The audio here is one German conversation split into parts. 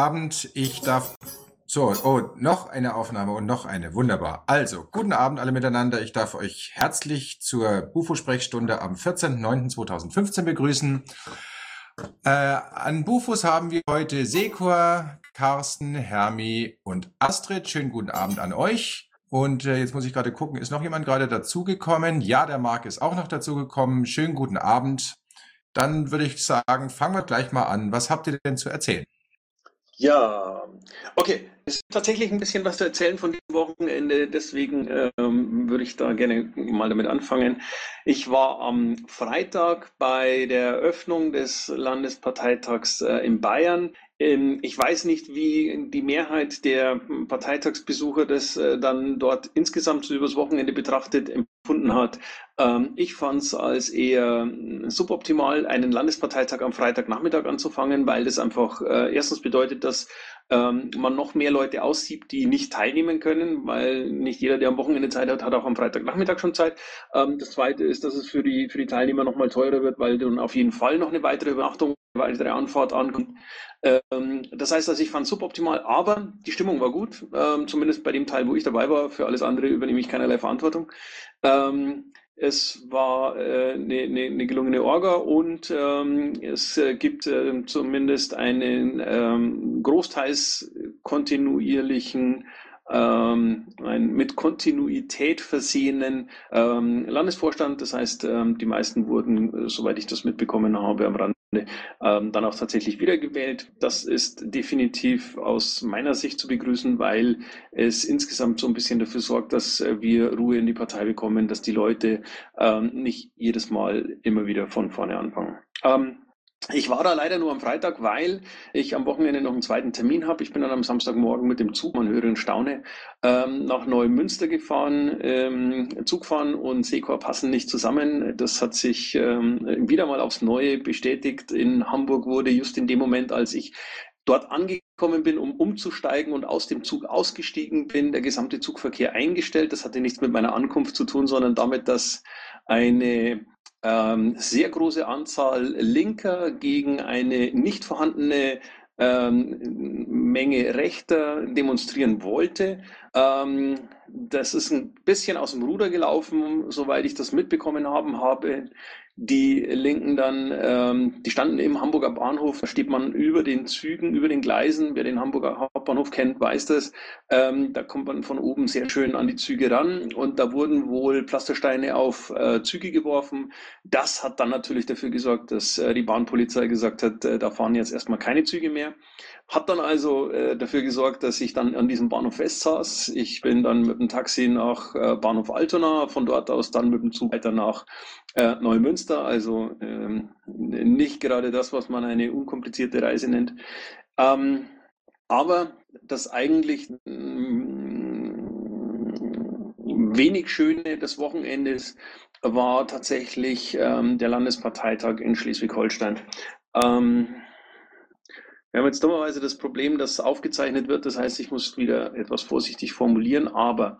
Abend, ich darf. So, oh, noch eine Aufnahme und noch eine. Wunderbar. Also, guten Abend alle miteinander. Ich darf euch herzlich zur Bufo-Sprechstunde am 14.09.2015 begrüßen. Äh, an Bufos haben wir heute Sekor, Carsten, Hermi und Astrid. Schönen guten Abend an euch. Und äh, jetzt muss ich gerade gucken, ist noch jemand gerade dazugekommen? Ja, der Marc ist auch noch dazugekommen. Schönen guten Abend. Dann würde ich sagen, fangen wir gleich mal an. Was habt ihr denn zu erzählen? Ja, okay. Es ist tatsächlich ein bisschen was zu erzählen von diesem Wochenende, deswegen ähm, würde ich da gerne mal damit anfangen. Ich war am Freitag bei der Eröffnung des Landesparteitags äh, in Bayern. Ähm, ich weiß nicht, wie die Mehrheit der Parteitagsbesucher das äh, dann dort insgesamt übers Wochenende betrachtet hat. Ähm, ich fand es als eher suboptimal, einen Landesparteitag am Freitagnachmittag anzufangen, weil das einfach äh, erstens bedeutet, dass ähm, man noch mehr Leute aussiebt, die nicht teilnehmen können, weil nicht jeder, der am Wochenende Zeit hat, hat auch am Freitagnachmittag schon Zeit. das Zweite ist, dass es für die, für die Teilnehmer nochmal teurer wird, weil dann auf jeden Fall noch eine weitere Übernachtung, eine weitere Anfahrt ankommt. Ähm, das heißt, also ich fand suboptimal, aber die Stimmung war gut, ähm, zumindest bei dem Teil, wo ich dabei war. Für alles andere übernehme ich keinerlei Verantwortung. Ähm, es war äh, eine, eine, eine gelungene Orga und ähm, es äh, gibt äh, zumindest einen ähm, großteils kontinuierlichen ähm, einen mit Kontinuität versehenen ähm, Landesvorstand. Das heißt, ähm, die meisten wurden, äh, soweit ich das mitbekommen habe, am Rande ähm, dann auch tatsächlich wiedergewählt. Das ist definitiv aus meiner Sicht zu begrüßen, weil es insgesamt so ein bisschen dafür sorgt, dass äh, wir Ruhe in die Partei bekommen, dass die Leute ähm, nicht jedes Mal immer wieder von vorne anfangen. Ähm, ich war da leider nur am Freitag, weil ich am Wochenende noch einen zweiten Termin habe. Ich bin dann am Samstagmorgen mit dem Zug, man höre und staune, ähm, nach Neumünster gefahren. Ähm, Zugfahren und Sekor passen nicht zusammen. Das hat sich ähm, wieder mal aufs Neue bestätigt. In Hamburg wurde just in dem Moment, als ich dort angekommen bin, um umzusteigen und aus dem Zug ausgestiegen bin, der gesamte Zugverkehr eingestellt. Das hatte nichts mit meiner Ankunft zu tun, sondern damit, dass eine ähm, sehr große Anzahl Linker gegen eine nicht vorhandene ähm, Menge Rechter demonstrieren wollte. Ähm, das ist ein bisschen aus dem Ruder gelaufen, soweit ich das mitbekommen haben habe die Linken dann, ähm, die standen im Hamburger Bahnhof, da steht man über den Zügen, über den Gleisen. Wer den Hamburger Hauptbahnhof kennt, weiß das. Ähm, da kommt man von oben sehr schön an die Züge ran und da wurden wohl Pflastersteine auf äh, Züge geworfen. Das hat dann natürlich dafür gesorgt, dass äh, die Bahnpolizei gesagt hat, äh, da fahren jetzt erstmal keine Züge mehr. Hat dann also äh, dafür gesorgt, dass ich dann an diesem Bahnhof festsaß. Ich bin dann mit dem Taxi nach äh, Bahnhof Altona, von dort aus dann mit dem Zug weiter nach äh, Neumünster. Also ähm, nicht gerade das, was man eine unkomplizierte Reise nennt. Ähm, aber das eigentlich mm, wenig Schöne des Wochenendes war tatsächlich ähm, der Landesparteitag in Schleswig-Holstein. Ähm, wir haben jetzt dummerweise das Problem, dass aufgezeichnet wird. Das heißt, ich muss wieder etwas vorsichtig formulieren. Aber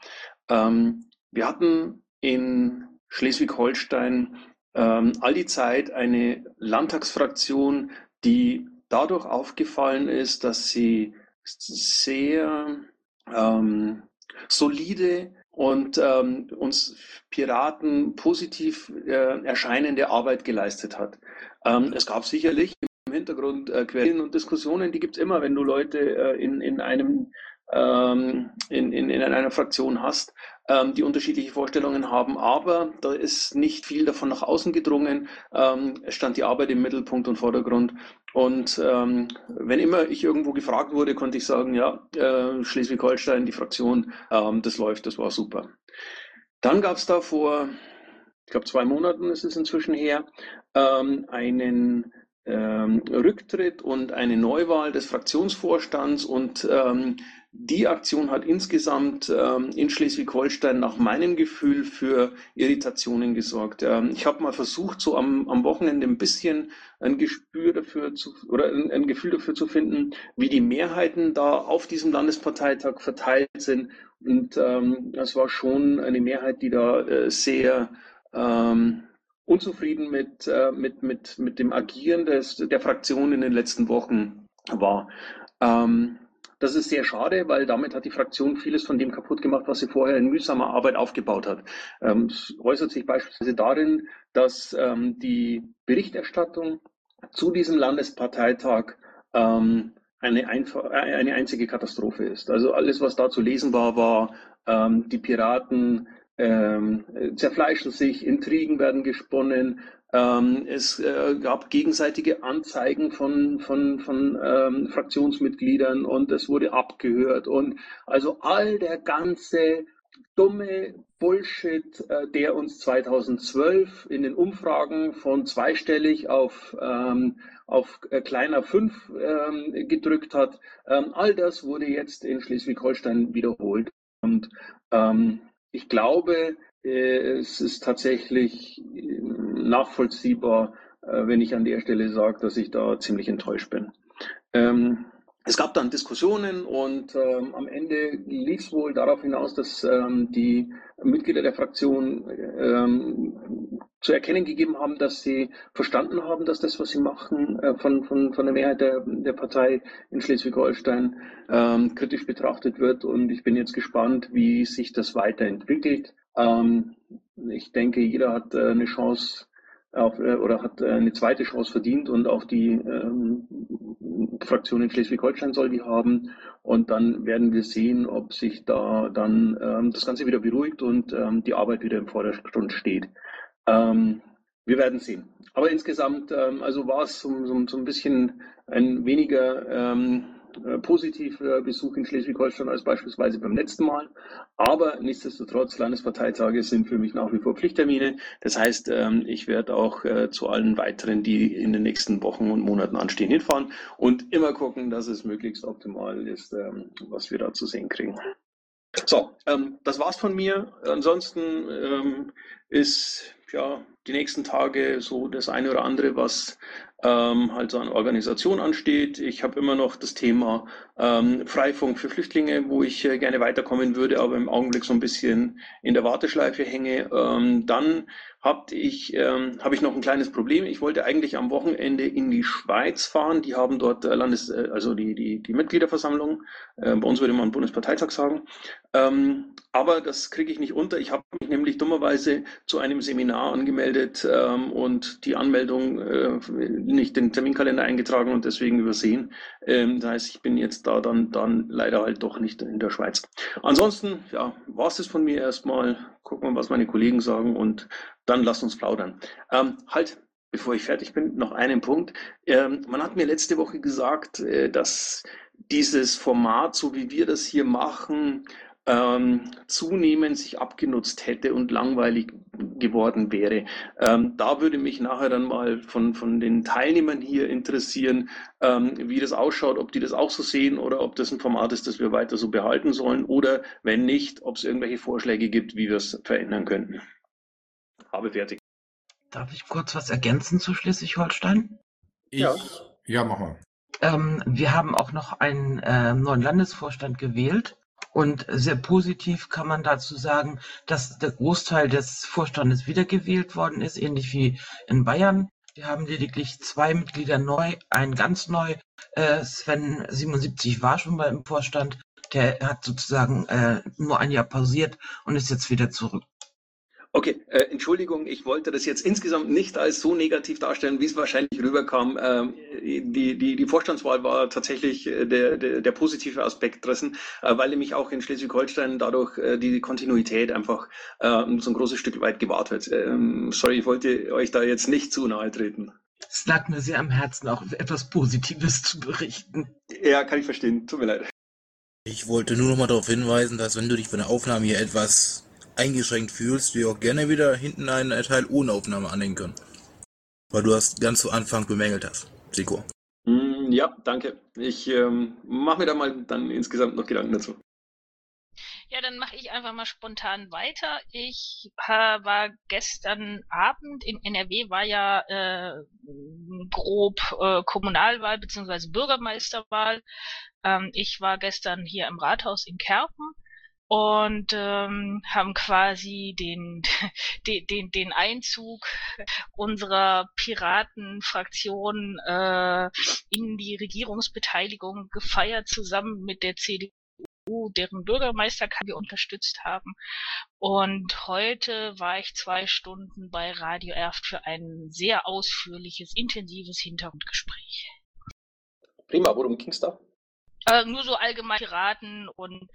ähm, wir hatten in Schleswig-Holstein ähm, all die Zeit eine Landtagsfraktion, die dadurch aufgefallen ist, dass sie sehr ähm, solide und ähm, uns Piraten positiv äh, erscheinende Arbeit geleistet hat. Ähm, es gab sicherlich im Hintergrund äh, Quellen und Diskussionen, die gibt es immer, wenn du Leute äh, in, in einem ähm, in, in, in einer Fraktion hast, ähm, die unterschiedliche Vorstellungen haben, aber da ist nicht viel davon nach außen gedrungen. Ähm, es stand die Arbeit im Mittelpunkt und Vordergrund. Und ähm, wenn immer ich irgendwo gefragt wurde, konnte ich sagen, ja, äh, Schleswig-Holstein, die Fraktion, ähm, das läuft, das war super. Dann gab es da vor, ich glaube, zwei Monaten ist es inzwischen her, ähm, einen ähm, Rücktritt und eine Neuwahl des Fraktionsvorstands und ähm, die Aktion hat insgesamt ähm, in Schleswig-Holstein nach meinem Gefühl für Irritationen gesorgt. Ähm, ich habe mal versucht, so am, am Wochenende ein bisschen ein Gespür dafür zu oder ein, ein, Gefühl dafür zu finden, wie die Mehrheiten da auf diesem Landesparteitag verteilt sind. Und ähm, das war schon eine Mehrheit, die da äh, sehr ähm, unzufrieden mit, äh, mit, mit, mit dem Agieren des, der Fraktion in den letzten Wochen war. Ähm, das ist sehr schade, weil damit hat die Fraktion vieles von dem kaputt gemacht, was sie vorher in mühsamer Arbeit aufgebaut hat. Ähm, es äußert sich beispielsweise darin, dass ähm, die Berichterstattung zu diesem Landesparteitag ähm, eine, äh, eine einzige Katastrophe ist. Also alles, was da zu lesen war, war, ähm, die Piraten ähm, zerfleischen sich, Intrigen werden gesponnen, ähm, es äh, gab gegenseitige Anzeigen von, von, von ähm, Fraktionsmitgliedern und es wurde abgehört. Und also all der ganze dumme Bullshit, äh, der uns 2012 in den Umfragen von zweistellig auf, ähm, auf äh, kleiner fünf ähm, gedrückt hat, ähm, all das wurde jetzt in Schleswig-Holstein wiederholt. Und ähm, ich glaube, äh, es ist tatsächlich äh, nachvollziehbar, äh, wenn ich an der Stelle sage, dass ich da ziemlich enttäuscht bin. Ähm, es gab dann Diskussionen und ähm, am Ende lief es wohl darauf hinaus, dass ähm, die Mitglieder der Fraktion ähm, zu erkennen gegeben haben, dass sie verstanden haben, dass das, was sie machen, äh, von, von, von der Mehrheit der, der Partei in Schleswig-Holstein ähm, kritisch betrachtet wird. Und ich bin jetzt gespannt, wie sich das weiterentwickelt. Ähm, ich denke, jeder hat äh, eine Chance auf, äh, oder hat äh, eine zweite Chance verdient und auch die ähm, Fraktion in Schleswig-Holstein soll die haben. Und dann werden wir sehen, ob sich da dann ähm, das Ganze wieder beruhigt und ähm, die Arbeit wieder im Vordergrund steht. Ähm, wir werden sehen. Aber insgesamt, ähm, also war es so, so, so, ein bisschen ein weniger ähm, äh, positiver Besuch in Schleswig-Holstein als beispielsweise beim letzten Mal. Aber nichtsdestotrotz, Landesparteitage sind für mich nach wie vor Pflichttermine. Das heißt, ähm, ich werde auch äh, zu allen weiteren, die in den nächsten Wochen und Monaten anstehen, hinfahren und immer gucken, dass es möglichst optimal ist, ähm, was wir da zu sehen kriegen. So, ähm, das war's von mir. Ansonsten ist ja die nächsten Tage so das eine oder andere, was ähm, halt so an Organisation ansteht. Ich habe immer noch das Thema ähm, Freifunk für Flüchtlinge, wo ich äh, gerne weiterkommen würde, aber im Augenblick so ein bisschen in der Warteschleife hänge. Ähm, dann hab ich, ähm, habe ich noch ein kleines Problem. Ich wollte eigentlich am Wochenende in die Schweiz fahren. Die haben dort äh, Landes, äh, also die, die, die Mitgliederversammlung. Äh, bei uns würde man Bundesparteitag sagen. Ähm, aber das kriege ich nicht unter. Ich habe mich nämlich dummerweise zu einem Seminar angemeldet ähm, und die Anmeldung äh, nicht den Terminkalender eingetragen und deswegen übersehen. Ähm, das heißt, ich bin jetzt da dann, dann leider halt doch nicht in der Schweiz. Ansonsten, ja, war es von mir erstmal. Gucken wir, was meine Kollegen sagen und dann lasst uns plaudern. Ähm, halt, bevor ich fertig bin, noch einen Punkt. Ähm, man hat mir letzte Woche gesagt, äh, dass dieses Format, so wie wir das hier machen, ähm, zunehmend sich abgenutzt hätte und langweilig geworden wäre. Ähm, da würde mich nachher dann mal von, von den Teilnehmern hier interessieren, ähm, wie das ausschaut, ob die das auch so sehen oder ob das ein Format ist, das wir weiter so behalten sollen oder wenn nicht, ob es irgendwelche Vorschläge gibt, wie wir es verändern könnten. Habe fertig. Darf ich kurz was ergänzen zu Schleswig-Holstein? Ja. ja, mach mal. Ähm, wir haben auch noch einen äh, neuen Landesvorstand gewählt. Und sehr positiv kann man dazu sagen, dass der Großteil des Vorstandes wiedergewählt worden ist, ähnlich wie in Bayern. Wir haben lediglich zwei Mitglieder neu, einen ganz neu. Äh, Sven 77 war schon mal im Vorstand. Der hat sozusagen äh, nur ein Jahr pausiert und ist jetzt wieder zurück. Okay, äh, Entschuldigung, ich wollte das jetzt insgesamt nicht als so negativ darstellen, wie es wahrscheinlich rüberkam. Ähm, die, die, die Vorstandswahl war tatsächlich äh, der, der, der positive Aspekt dessen, äh, weil nämlich auch in Schleswig-Holstein dadurch äh, die Kontinuität einfach äh, so ein großes Stück weit gewahrt wird. Ähm, sorry, ich wollte euch da jetzt nicht zu nahe treten. Es lag mir sehr am Herzen, auch etwas Positives zu berichten. Ja, kann ich verstehen. Tut mir leid. Ich wollte nur noch mal darauf hinweisen, dass wenn du dich bei der Aufnahme hier etwas eingeschränkt fühlst, wir auch gerne wieder hinten einen Teil ohne Aufnahme anhängen können. Weil du das ganz zu Anfang bemängelt hast, Siko. Mm, ja, danke. Ich ähm, mache mir da mal dann insgesamt noch Gedanken dazu. Ja, dann mache ich einfach mal spontan weiter. Ich äh, war gestern Abend in NRW, war ja äh, grob äh, Kommunalwahl bzw. Bürgermeisterwahl. Ähm, ich war gestern hier im Rathaus in Kerpen und ähm, haben quasi den, den, den, den Einzug unserer Piratenfraktion äh, in die Regierungsbeteiligung gefeiert, zusammen mit der CDU deren Bürgermeister wir unterstützt haben. Und heute war ich zwei Stunden bei Radio Erft für ein sehr ausführliches, intensives Hintergrundgespräch. Prima, worum ging's da? Äh, nur so allgemein Piraten und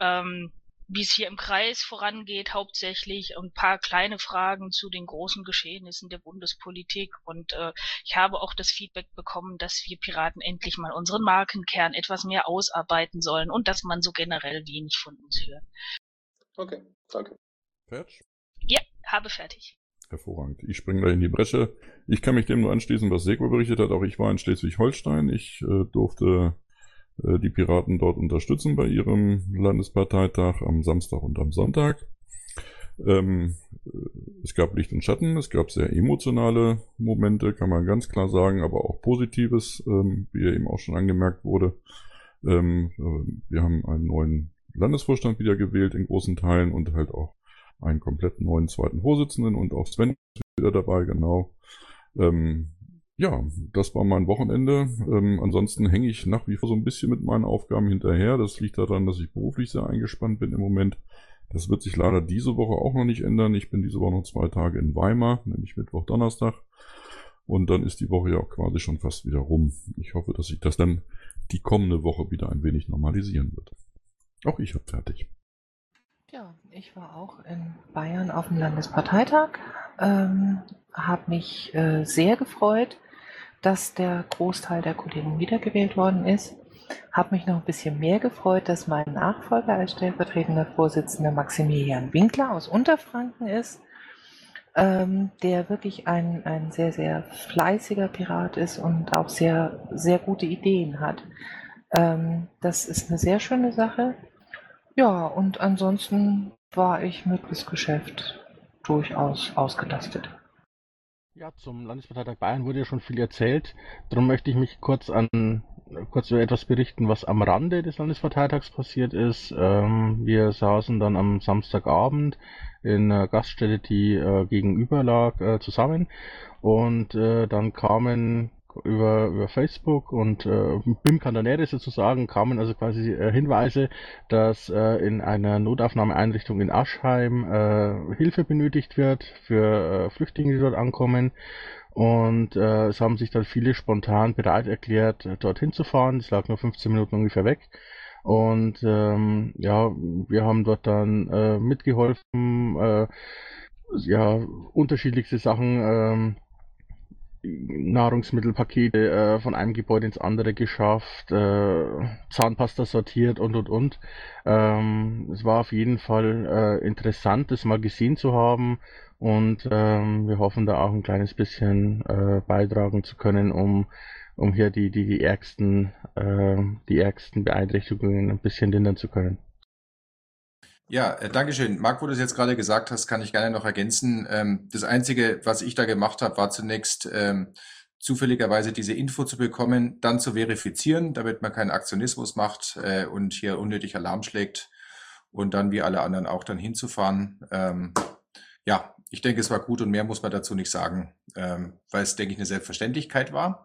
ähm, wie es hier im Kreis vorangeht, hauptsächlich ein paar kleine Fragen zu den großen Geschehnissen der Bundespolitik. Und äh, ich habe auch das Feedback bekommen, dass wir Piraten endlich mal unseren Markenkern etwas mehr ausarbeiten sollen und dass man so generell wenig von uns hört. Okay, danke. Fertig? Ja, habe fertig. Hervorragend. Ich springe da in die Bresche. Ich kann mich dem nur anschließen, was Segwa berichtet hat. Auch ich war in Schleswig-Holstein. Ich äh, durfte die Piraten dort unterstützen bei ihrem Landesparteitag am Samstag und am Sonntag. Ähm, es gab Licht und Schatten, es gab sehr emotionale Momente, kann man ganz klar sagen, aber auch Positives, ähm, wie eben auch schon angemerkt wurde. Ähm, äh, wir haben einen neuen Landesvorstand wieder gewählt in großen Teilen und halt auch einen komplett neuen zweiten Vorsitzenden und auch Sven ist wieder dabei, genau. Ähm, ja, das war mein Wochenende. Ähm, ansonsten hänge ich nach wie vor so ein bisschen mit meinen Aufgaben hinterher. Das liegt daran, dass ich beruflich sehr eingespannt bin im Moment. Das wird sich leider diese Woche auch noch nicht ändern. Ich bin diese Woche noch zwei Tage in Weimar, nämlich Mittwoch, Donnerstag. Und dann ist die Woche ja auch quasi schon fast wieder rum. Ich hoffe, dass sich das dann die kommende Woche wieder ein wenig normalisieren wird. Auch ich habe fertig. Ja, ich war auch in Bayern auf dem Landesparteitag, ähm, habe mich äh, sehr gefreut, dass der Großteil der Kollegen wiedergewählt worden ist. Habe mich noch ein bisschen mehr gefreut, dass mein Nachfolger als stellvertretender Vorsitzender Maximilian Winkler aus Unterfranken ist, ähm, der wirklich ein, ein sehr, sehr fleißiger Pirat ist und auch sehr, sehr gute Ideen hat. Ähm, das ist eine sehr schöne Sache. Ja, und ansonsten war ich mit das Geschäft durchaus ausgelastet. Ja, zum Landesparteitag Bayern wurde ja schon viel erzählt. Darum möchte ich mich kurz an kurz über etwas berichten, was am Rande des Landesparteitags passiert ist. Ähm, wir saßen dann am Samstagabend in einer Gaststätte, die äh, gegenüber lag, äh, zusammen. Und äh, dann kamen über, über Facebook und äh, BIM Cantanere sozusagen kamen also quasi äh, Hinweise, dass äh, in einer Notaufnahmeeinrichtung in Aschheim äh, Hilfe benötigt wird für äh, Flüchtlinge, die dort ankommen. Und äh, es haben sich dann viele spontan bereit erklärt, dorthin zu fahren. Das lag nur 15 Minuten ungefähr weg. Und ähm, ja, wir haben dort dann äh, mitgeholfen, äh, ja, unterschiedlichste Sachen ähm, Nahrungsmittelpakete äh, von einem Gebäude ins andere geschafft, äh, Zahnpasta sortiert und und und. Ähm, es war auf jeden Fall äh, interessant, das mal gesehen zu haben und ähm, wir hoffen da auch ein kleines bisschen äh, beitragen zu können, um um hier die die die ärgsten äh, die ärgsten Beeinträchtigungen ein bisschen lindern zu können. Ja, äh, Dankeschön. Marc, wo du es jetzt gerade gesagt hast, kann ich gerne noch ergänzen. Ähm, das Einzige, was ich da gemacht habe, war zunächst ähm, zufälligerweise diese Info zu bekommen, dann zu verifizieren, damit man keinen Aktionismus macht äh, und hier unnötig Alarm schlägt und dann wie alle anderen auch dann hinzufahren. Ähm, ja, ich denke, es war gut und mehr muss man dazu nicht sagen, ähm, weil es, denke ich, eine Selbstverständlichkeit war.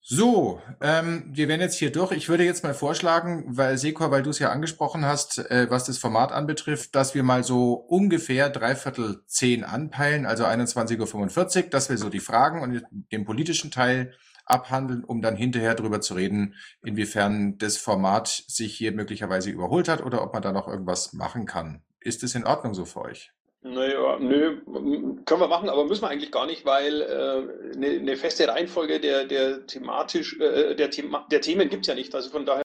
So, ähm, wir werden jetzt hier durch. Ich würde jetzt mal vorschlagen, weil Sekor, weil du es ja angesprochen hast, äh, was das Format anbetrifft, dass wir mal so ungefähr dreiviertel zehn anpeilen, also 21.45 Uhr, dass wir so die Fragen und den politischen Teil abhandeln, um dann hinterher darüber zu reden, inwiefern das Format sich hier möglicherweise überholt hat oder ob man da noch irgendwas machen kann. Ist es in Ordnung so für euch? Naja, nö, können wir machen, aber müssen wir eigentlich gar nicht, weil äh, eine, eine feste Reihenfolge der, der thematisch, äh, der, Thema, der Themen gibt es ja nicht. Also von daher,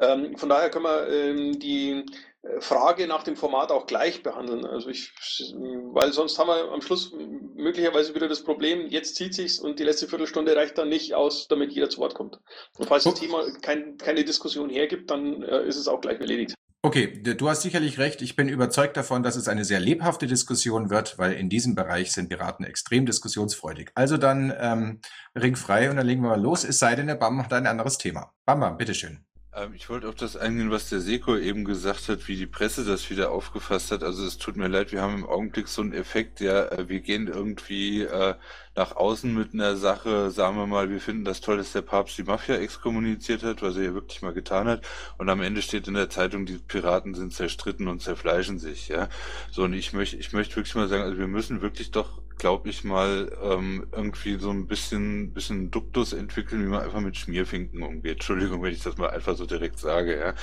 ähm, von daher können wir ähm, die äh, Frage nach dem Format auch gleich behandeln. Also ich, weil sonst haben wir am Schluss möglicherweise wieder das Problem, jetzt zieht sich's und die letzte Viertelstunde reicht dann nicht aus, damit jeder zu Wort kommt. Und falls das Thema kein, keine Diskussion hergibt, dann äh, ist es auch gleich erledigt. Okay, du hast sicherlich recht. Ich bin überzeugt davon, dass es eine sehr lebhafte Diskussion wird, weil in diesem Bereich sind Piraten extrem diskussionsfreudig. Also dann ähm, ringfrei und dann legen wir mal los. Es sei denn, der Bam hat ein anderes Thema. Bam, Bam, bitteschön. Ähm, ich wollte auf das eingehen, was der Seko eben gesagt hat, wie die Presse das wieder aufgefasst hat. Also es tut mir leid, wir haben im Augenblick so einen Effekt, ja, äh, wir gehen irgendwie äh, nach außen mit einer Sache, sagen wir mal, wir finden das toll, dass der Papst die Mafia exkommuniziert hat, was er ja wirklich mal getan hat. Und am Ende steht in der Zeitung, die Piraten sind zerstritten und zerfleischen sich, ja. So, und ich möchte, ich möchte wirklich mal sagen, also wir müssen wirklich doch glaube ich mal, ähm, irgendwie so ein bisschen, bisschen Duktus entwickeln, wie man einfach mit Schmierfinken umgeht. Entschuldigung, wenn ich das mal einfach so direkt sage. Ja.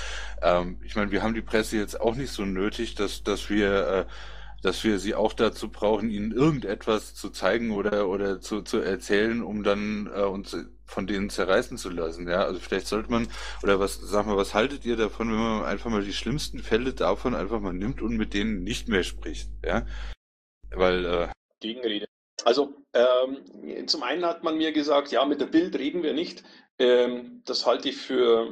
Ähm, ich meine, wir haben die Presse jetzt auch nicht so nötig, dass, dass wir äh, dass wir sie auch dazu brauchen, ihnen irgendetwas zu zeigen oder oder zu, zu erzählen, um dann äh, uns von denen zerreißen zu lassen. Ja, also vielleicht sollte man oder was, sag mal, was haltet ihr davon, wenn man einfach mal die schlimmsten Fälle davon einfach mal nimmt und mit denen nicht mehr spricht? Ja, weil äh, Gegenrede. Also ähm, zum einen hat man mir gesagt, ja, mit der Bild reden wir nicht. Ähm, das halte ich für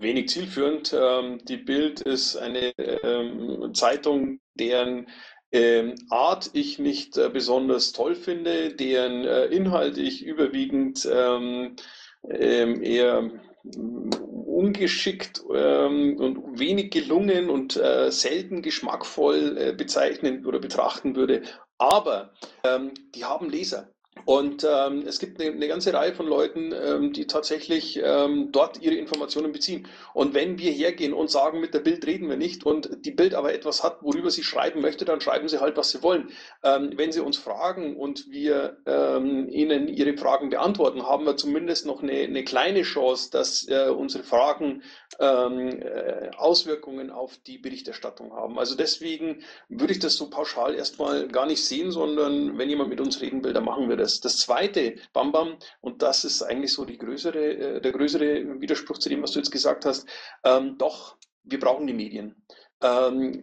wenig zielführend. Ähm, die Bild ist eine ähm, Zeitung, deren ähm, Art ich nicht äh, besonders toll finde, deren äh, Inhalt ich überwiegend ähm, eher ungeschickt ähm, und wenig gelungen und äh, selten geschmackvoll äh, bezeichnen oder betrachten würde. Aber ähm, die haben Leser. Und ähm, es gibt eine, eine, ganze Reihe von Leuten, ähm, die tatsächlich ähm, dort ihre Informationen beziehen. Und wenn wir hergehen und sagen, mit der Bild reden wir nicht und die Bild aber etwas hat, worüber sie schreiben möchte, dann schreiben sie halt, was sie wollen. Ähm, wenn sie uns fragen und wir ähm, ihnen ihre Fragen beantworten, haben wir zumindest noch eine, eine kleine Chance, dass äh, unsere Fragen ähm, äh, Auswirkungen auf die Berichterstattung haben. Also deswegen würde ich das so pauschal erstmal gar nicht sehen, sondern wenn jemand mit uns reden will, dann machen wir das das. Das zweite, Bam Bam, und das ist eigentlich so die größere, äh, der größere Widerspruch zu dem, was du jetzt gesagt hast, ähm, doch, wir brauchen die Medien. Ähm,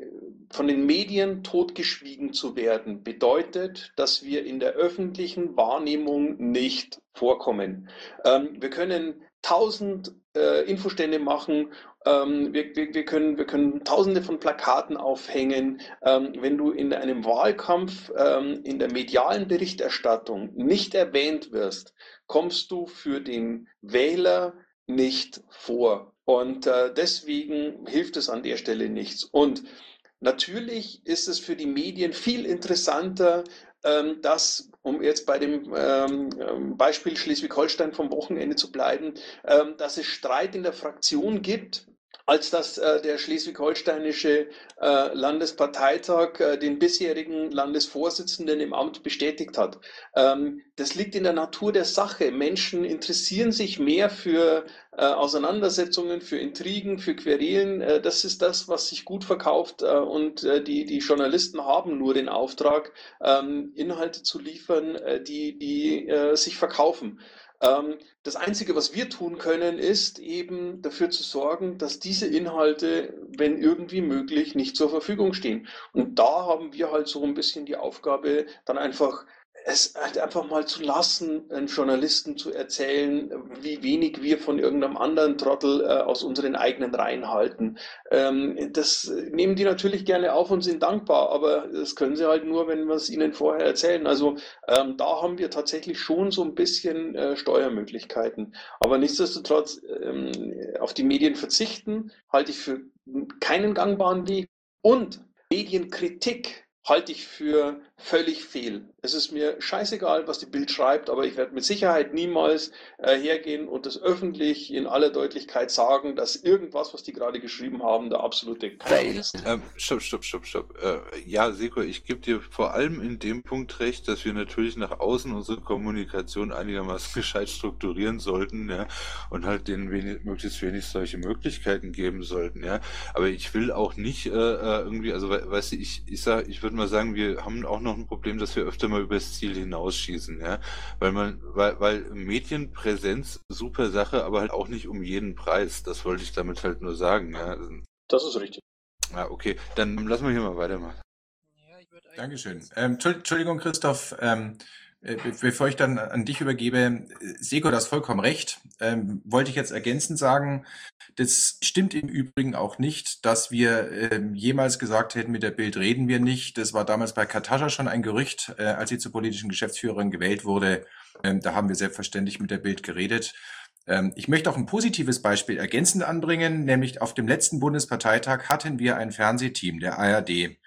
von den Medien totgeschwiegen zu werden, bedeutet, dass wir in der öffentlichen Wahrnehmung nicht vorkommen. Ähm, wir können tausend äh, Infostände machen ähm, wir, wir, wir, können, wir können tausende von Plakaten aufhängen. Ähm, wenn du in einem Wahlkampf ähm, in der medialen Berichterstattung nicht erwähnt wirst, kommst du für den Wähler nicht vor. Und äh, deswegen hilft es an der Stelle nichts. Und natürlich ist es für die Medien viel interessanter, dass, um jetzt bei dem ähm, ähm, Beispiel Schleswig-Holstein vom Wochenende zu bleiben, dass es Streit in der Fraktion gibt, als dass äh, der schleswig-holsteinische äh, Landesparteitag äh, den bisherigen Landesvorsitzenden im Amt bestätigt hat. Ähm, das liegt in der Natur der Sache. Menschen interessieren sich mehr für äh, Auseinandersetzungen, für Intrigen, für Querelen. Äh, das ist das, was sich gut verkauft äh, und die, die Journalisten haben nur den Auftrag, ähm, Inhalte zu liefern, die, die sich verkaufen. Ähm, das Einzige, was wir tun können, ist eben dafür zu sorgen, dass diese Inhalte, wenn irgendwie möglich, nicht zur Verfügung stehen. Und da haben wir halt so ein bisschen die Aufgabe, dann einfach es halt einfach mal zu lassen, einen Journalisten zu erzählen, wie wenig wir von irgendeinem anderen Trottel äh, aus unseren eigenen Reihen halten. Ähm, das nehmen die natürlich gerne auf und sind dankbar, aber das können sie halt nur, wenn wir es ihnen vorher erzählen. Also ähm, da haben wir tatsächlich schon so ein bisschen äh, Steuermöglichkeiten. Aber nichtsdestotrotz ähm, auf die Medien verzichten, halte ich für keinen gangbaren Weg. Und Medienkritik halte ich für völlig fehl. Es ist mir scheißegal, was die Bild schreibt, aber ich werde mit Sicherheit niemals äh, hergehen und das öffentlich in aller Deutlichkeit sagen, dass irgendwas, was die gerade geschrieben haben, der absolute Keil ist. Ähm, stopp, stopp, stopp, stopp. Äh, ja, Seko, ich gebe dir vor allem in dem Punkt recht, dass wir natürlich nach außen unsere Kommunikation einigermaßen gescheit strukturieren sollten, ja, und halt denen wenig, möglichst wenig solche Möglichkeiten geben sollten, ja. Aber ich will auch nicht äh, äh irgendwie, also weißt du, ich, ich sag, ich würde mal sagen, wir haben auch noch ein Problem, dass wir öfter mal übers Ziel hinausschießen, ja. Weil man, weil, weil Medienpräsenz super Sache, aber halt auch nicht um jeden Preis. Das wollte ich damit halt nur sagen, ja. Das ist richtig. Ja, okay. Dann lassen wir hier mal weitermachen. Dankeschön. Ähm, Entschuldigung, Christoph. Ähm, äh, bevor ich dann an dich übergebe, Seko, das vollkommen recht. Ähm, wollte ich jetzt ergänzend sagen, das stimmt im Übrigen auch nicht, dass wir ähm, jemals gesagt hätten, mit der Bild reden wir nicht. Das war damals bei Katascha schon ein Gerücht, äh, als sie zur politischen Geschäftsführerin gewählt wurde. Ähm, da haben wir selbstverständlich mit der Bild geredet. Ähm, ich möchte auch ein positives Beispiel ergänzend anbringen, nämlich auf dem letzten Bundesparteitag hatten wir ein Fernsehteam der ARD.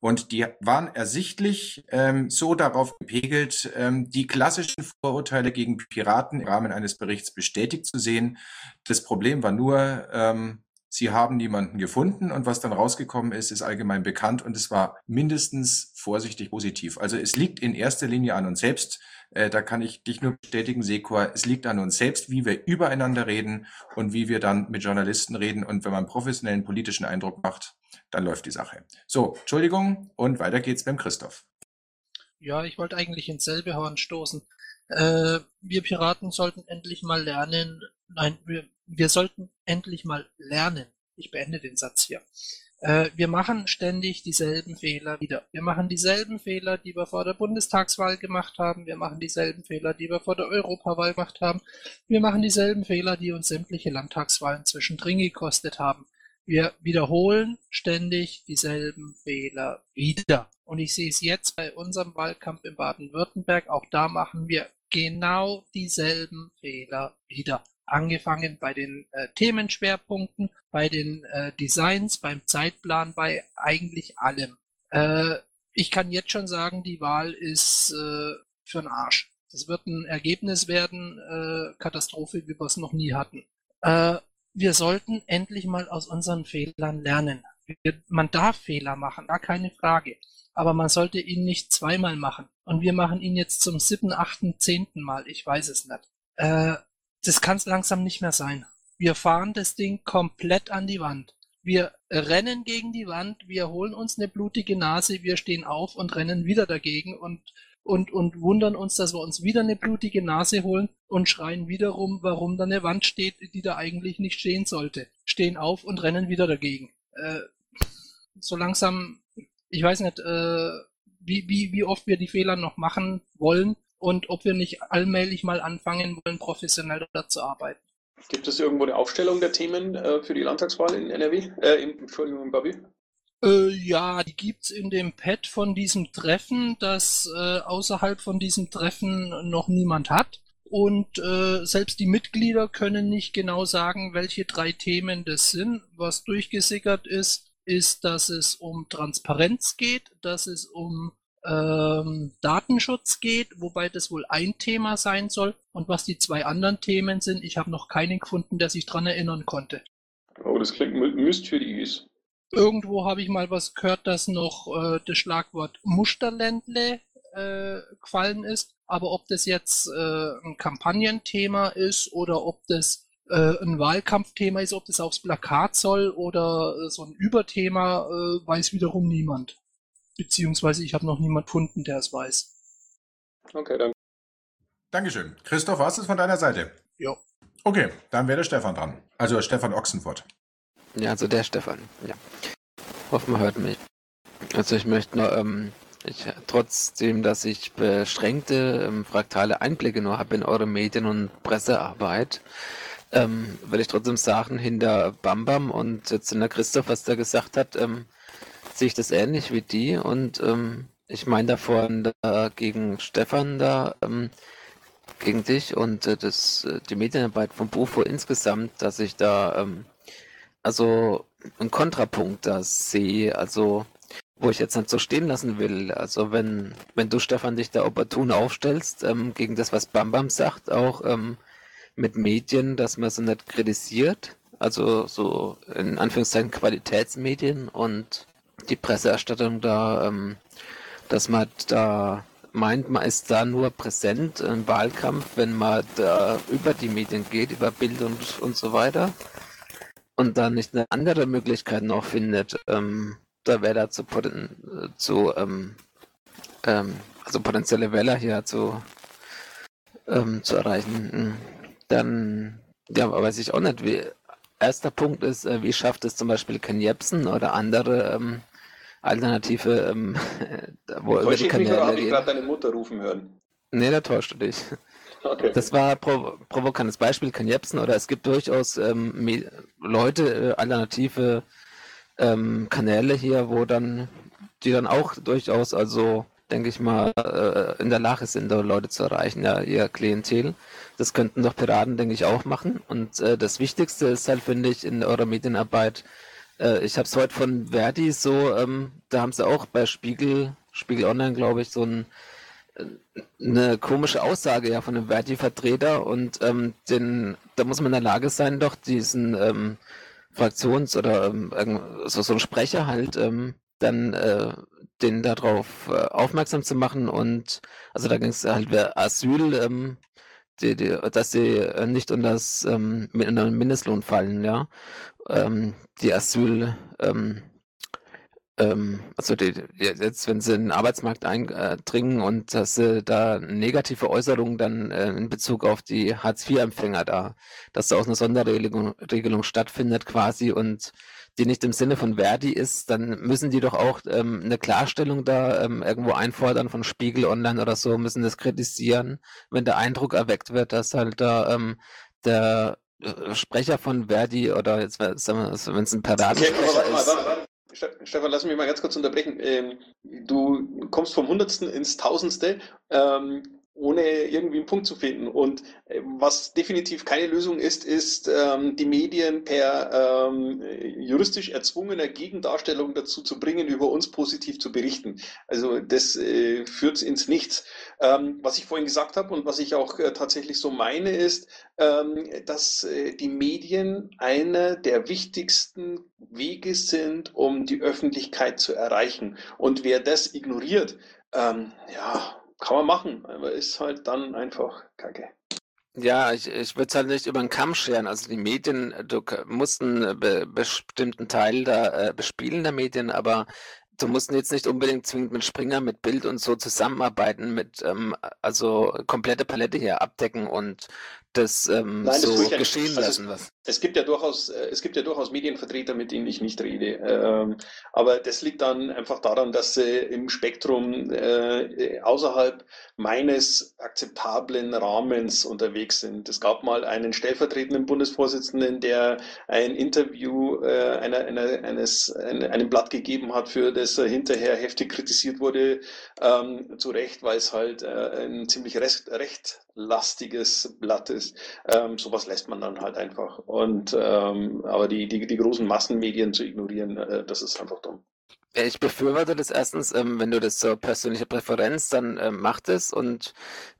Und die waren ersichtlich ähm, so darauf gepegelt, ähm, die klassischen Vorurteile gegen Piraten im Rahmen eines Berichts bestätigt zu sehen. Das Problem war nur, ähm, sie haben niemanden gefunden und was dann rausgekommen ist, ist allgemein bekannt und es war mindestens vorsichtig positiv. Also es liegt in erster Linie an uns selbst. Äh, da kann ich dich nur bestätigen, Sekor. Es liegt an uns selbst, wie wir übereinander reden und wie wir dann mit Journalisten reden. Und wenn man professionellen politischen Eindruck macht, dann läuft die Sache. So, Entschuldigung und weiter geht's beim Christoph. Ja, ich wollte eigentlich ins selbe Horn stoßen. Äh, wir Piraten sollten endlich mal lernen, nein, wir, wir sollten endlich mal lernen. Ich beende den Satz hier. Äh, wir machen ständig dieselben Fehler wieder. Wir machen dieselben Fehler, die wir vor der Bundestagswahl gemacht haben. Wir machen dieselben Fehler, die wir vor der Europawahl gemacht haben. Wir machen dieselben Fehler, die uns sämtliche Landtagswahlen zwischendrin gekostet haben. Wir wiederholen ständig dieselben Fehler wieder. Und ich sehe es jetzt bei unserem Wahlkampf in Baden-Württemberg. Auch da machen wir genau dieselben Fehler wieder. Angefangen bei den äh, Themenschwerpunkten, bei den äh, Designs, beim Zeitplan, bei eigentlich allem. Äh, ich kann jetzt schon sagen, die Wahl ist äh, für den Arsch. Es wird ein Ergebnis werden, äh, Katastrophe, wie wir es noch nie hatten. Wir sollten endlich mal aus unseren Fehlern lernen. Wir, man darf Fehler machen, gar keine Frage. Aber man sollte ihn nicht zweimal machen. Und wir machen ihn jetzt zum siebten, achten, zehnten Mal. Ich weiß es nicht. Äh, das kann es langsam nicht mehr sein. Wir fahren das Ding komplett an die Wand. Wir rennen gegen die Wand, wir holen uns eine blutige Nase, wir stehen auf und rennen wieder dagegen und und, und wundern uns, dass wir uns wieder eine blutige Nase holen und schreien wiederum, warum da eine Wand steht, die da eigentlich nicht stehen sollte. Stehen auf und rennen wieder dagegen. Äh, so langsam, ich weiß nicht, äh, wie, wie, wie oft wir die Fehler noch machen wollen und ob wir nicht allmählich mal anfangen wollen, professioneller zu arbeiten. Gibt es irgendwo eine Aufstellung der Themen äh, für die Landtagswahl in NRW? Äh, Entschuldigung, in Babi? Äh, ja, die gibt's in dem Pad von diesem Treffen, das äh, außerhalb von diesem Treffen noch niemand hat. Und äh, selbst die Mitglieder können nicht genau sagen, welche drei Themen das sind. Was durchgesickert ist, ist, dass es um Transparenz geht, dass es um ähm, Datenschutz geht, wobei das wohl ein Thema sein soll. Und was die zwei anderen Themen sind, ich habe noch keinen gefunden, der sich dran erinnern konnte. Oh, das klingt mysteriös. Irgendwo habe ich mal was gehört, dass noch äh, das Schlagwort Musterländle äh, gefallen ist. Aber ob das jetzt äh, ein Kampagnenthema ist oder ob das äh, ein Wahlkampfthema ist, ob das aufs Plakat soll oder äh, so ein Überthema, äh, weiß wiederum niemand. Beziehungsweise ich habe noch niemand gefunden, der es weiß. Okay, dann. Dankeschön. Christoph, war es von deiner Seite? Ja. Okay, dann wäre der Stefan dran. Also Stefan Ochsenfurt. Ja, also der Stefan, ja. Hoffe, man hört mich. Also ich möchte nur, ähm, ich, trotzdem, dass ich beschränkte ähm, fraktale Einblicke nur habe in eure Medien- und Pressearbeit, ähm, will ich trotzdem sagen, hinter Bambam und jetzt in der Christoph, was der gesagt hat, ähm, sehe ich das ähnlich wie die und ähm, ich meine da vorhin da gegen Stefan da, ähm, gegen dich und äh, das, äh, die Medienarbeit von Bufo insgesamt, dass ich da ähm, also einen Kontrapunkt da sehe, also wo ich jetzt nicht so stehen lassen will. Also wenn, wenn du, Stefan, dich da opportun aufstellst, ähm, gegen das, was Bambam sagt, auch ähm, mit Medien, dass man so nicht kritisiert, also so in Anführungszeichen Qualitätsmedien und die Presseerstattung da, ähm, dass man da meint, man ist da nur präsent im Wahlkampf, wenn man da über die Medien geht, über Bild und, und so weiter und dann nicht eine andere Möglichkeit noch findet, ähm, da da zu, poten zu ähm, ähm, also potenzielle Wähler hier zu, ähm, zu erreichen, hm, dann ja, weiß ich auch nicht, wie erster Punkt ist, äh, wie schafft es zum Beispiel Ken Jebsen oder andere ähm, alternative ähm, wo über die Kanäle habe ich gerade deine Mutter rufen hören. Nee, da täuscht du dich. Okay. Das war ein provo provokantes Beispiel, Ken Jebsen, oder es gibt durchaus ähm, Leute, äh, alternative ähm, Kanäle hier, wo dann, die dann auch durchaus also denke ich mal, äh, in der Lage sind, Leute zu erreichen, ja, ihr Klientel. Das könnten doch Piraten, denke ich, auch machen. Und äh, das Wichtigste ist halt, finde ich, in eurer Medienarbeit, äh, ich habe es heute von Verdi so, ähm, da haben sie auch bei Spiegel, Spiegel Online, glaube ich, so ein eine komische Aussage ja von einem Verdi-Vertreter und ähm, den, da muss man in der Lage sein, doch diesen ähm, Fraktions- oder ähm, so, so ein Sprecher halt ähm, dann äh, den darauf äh, aufmerksam zu machen und also da ging es halt über Asyl, ähm, die, die, dass sie äh, nicht unter das ähm, unter den Mindestlohn fallen, ja. Ähm, die Asyl ähm, ähm, also die, jetzt, wenn sie in den Arbeitsmarkt eindringen und dass sie da negative Äußerungen dann äh, in Bezug auf die Hartz-IV-Empfänger da, dass da auch eine Sonderregelung Regelung stattfindet quasi und die nicht im Sinne von Verdi ist, dann müssen die doch auch ähm, eine Klarstellung da ähm, irgendwo einfordern von Spiegel Online oder so, müssen das kritisieren, wenn der Eindruck erweckt wird, dass halt da ähm, der äh, Sprecher von Verdi oder jetzt, wenn es ein okay, ist. Stefan, lass mich mal ganz kurz unterbrechen. Ähm, du kommst vom Hundertsten ins Tausendste. Ohne irgendwie einen Punkt zu finden. Und äh, was definitiv keine Lösung ist, ist ähm, die Medien per ähm, juristisch erzwungener Gegendarstellung dazu zu bringen, über uns positiv zu berichten. Also das äh, führt ins Nichts. Ähm, was ich vorhin gesagt habe und was ich auch äh, tatsächlich so meine, ist, ähm, dass äh, die Medien einer der wichtigsten Wege sind, um die Öffentlichkeit zu erreichen. Und wer das ignoriert, ähm, ja, kann man machen, aber ist halt dann einfach kacke. Ja, ich, ich würde es halt nicht über den Kamm scheren. Also die Medien, du musst einen be bestimmten Teil da äh, bespielen der Medien, aber du musst jetzt nicht unbedingt zwingend mit Springer, mit Bild und so zusammenarbeiten, mit ähm, also komplette Palette hier abdecken und das ähm, Nein, so das geschehen also lassen. Was. Es gibt ja durchaus, äh, es gibt ja durchaus Medienvertreter, mit denen ich nicht rede. Ähm, aber das liegt dann einfach daran, dass sie im Spektrum äh, außerhalb meines akzeptablen Rahmens unterwegs sind. Es gab mal einen stellvertretenden Bundesvorsitzenden, der ein Interview äh, einer, einer, eines, einem Blatt gegeben hat, für das er hinterher heftig kritisiert wurde, ähm, zu Recht, weil es halt äh, ein ziemlich recht, rechtlastiges Blatt ist ist. Ähm, sowas lässt man dann halt einfach. Und ähm, aber die, die, die großen Massenmedien zu ignorieren, äh, das ist einfach dumm. Ich befürworte das erstens, ähm, wenn du das zur persönlichen Präferenz, dann ähm, macht es und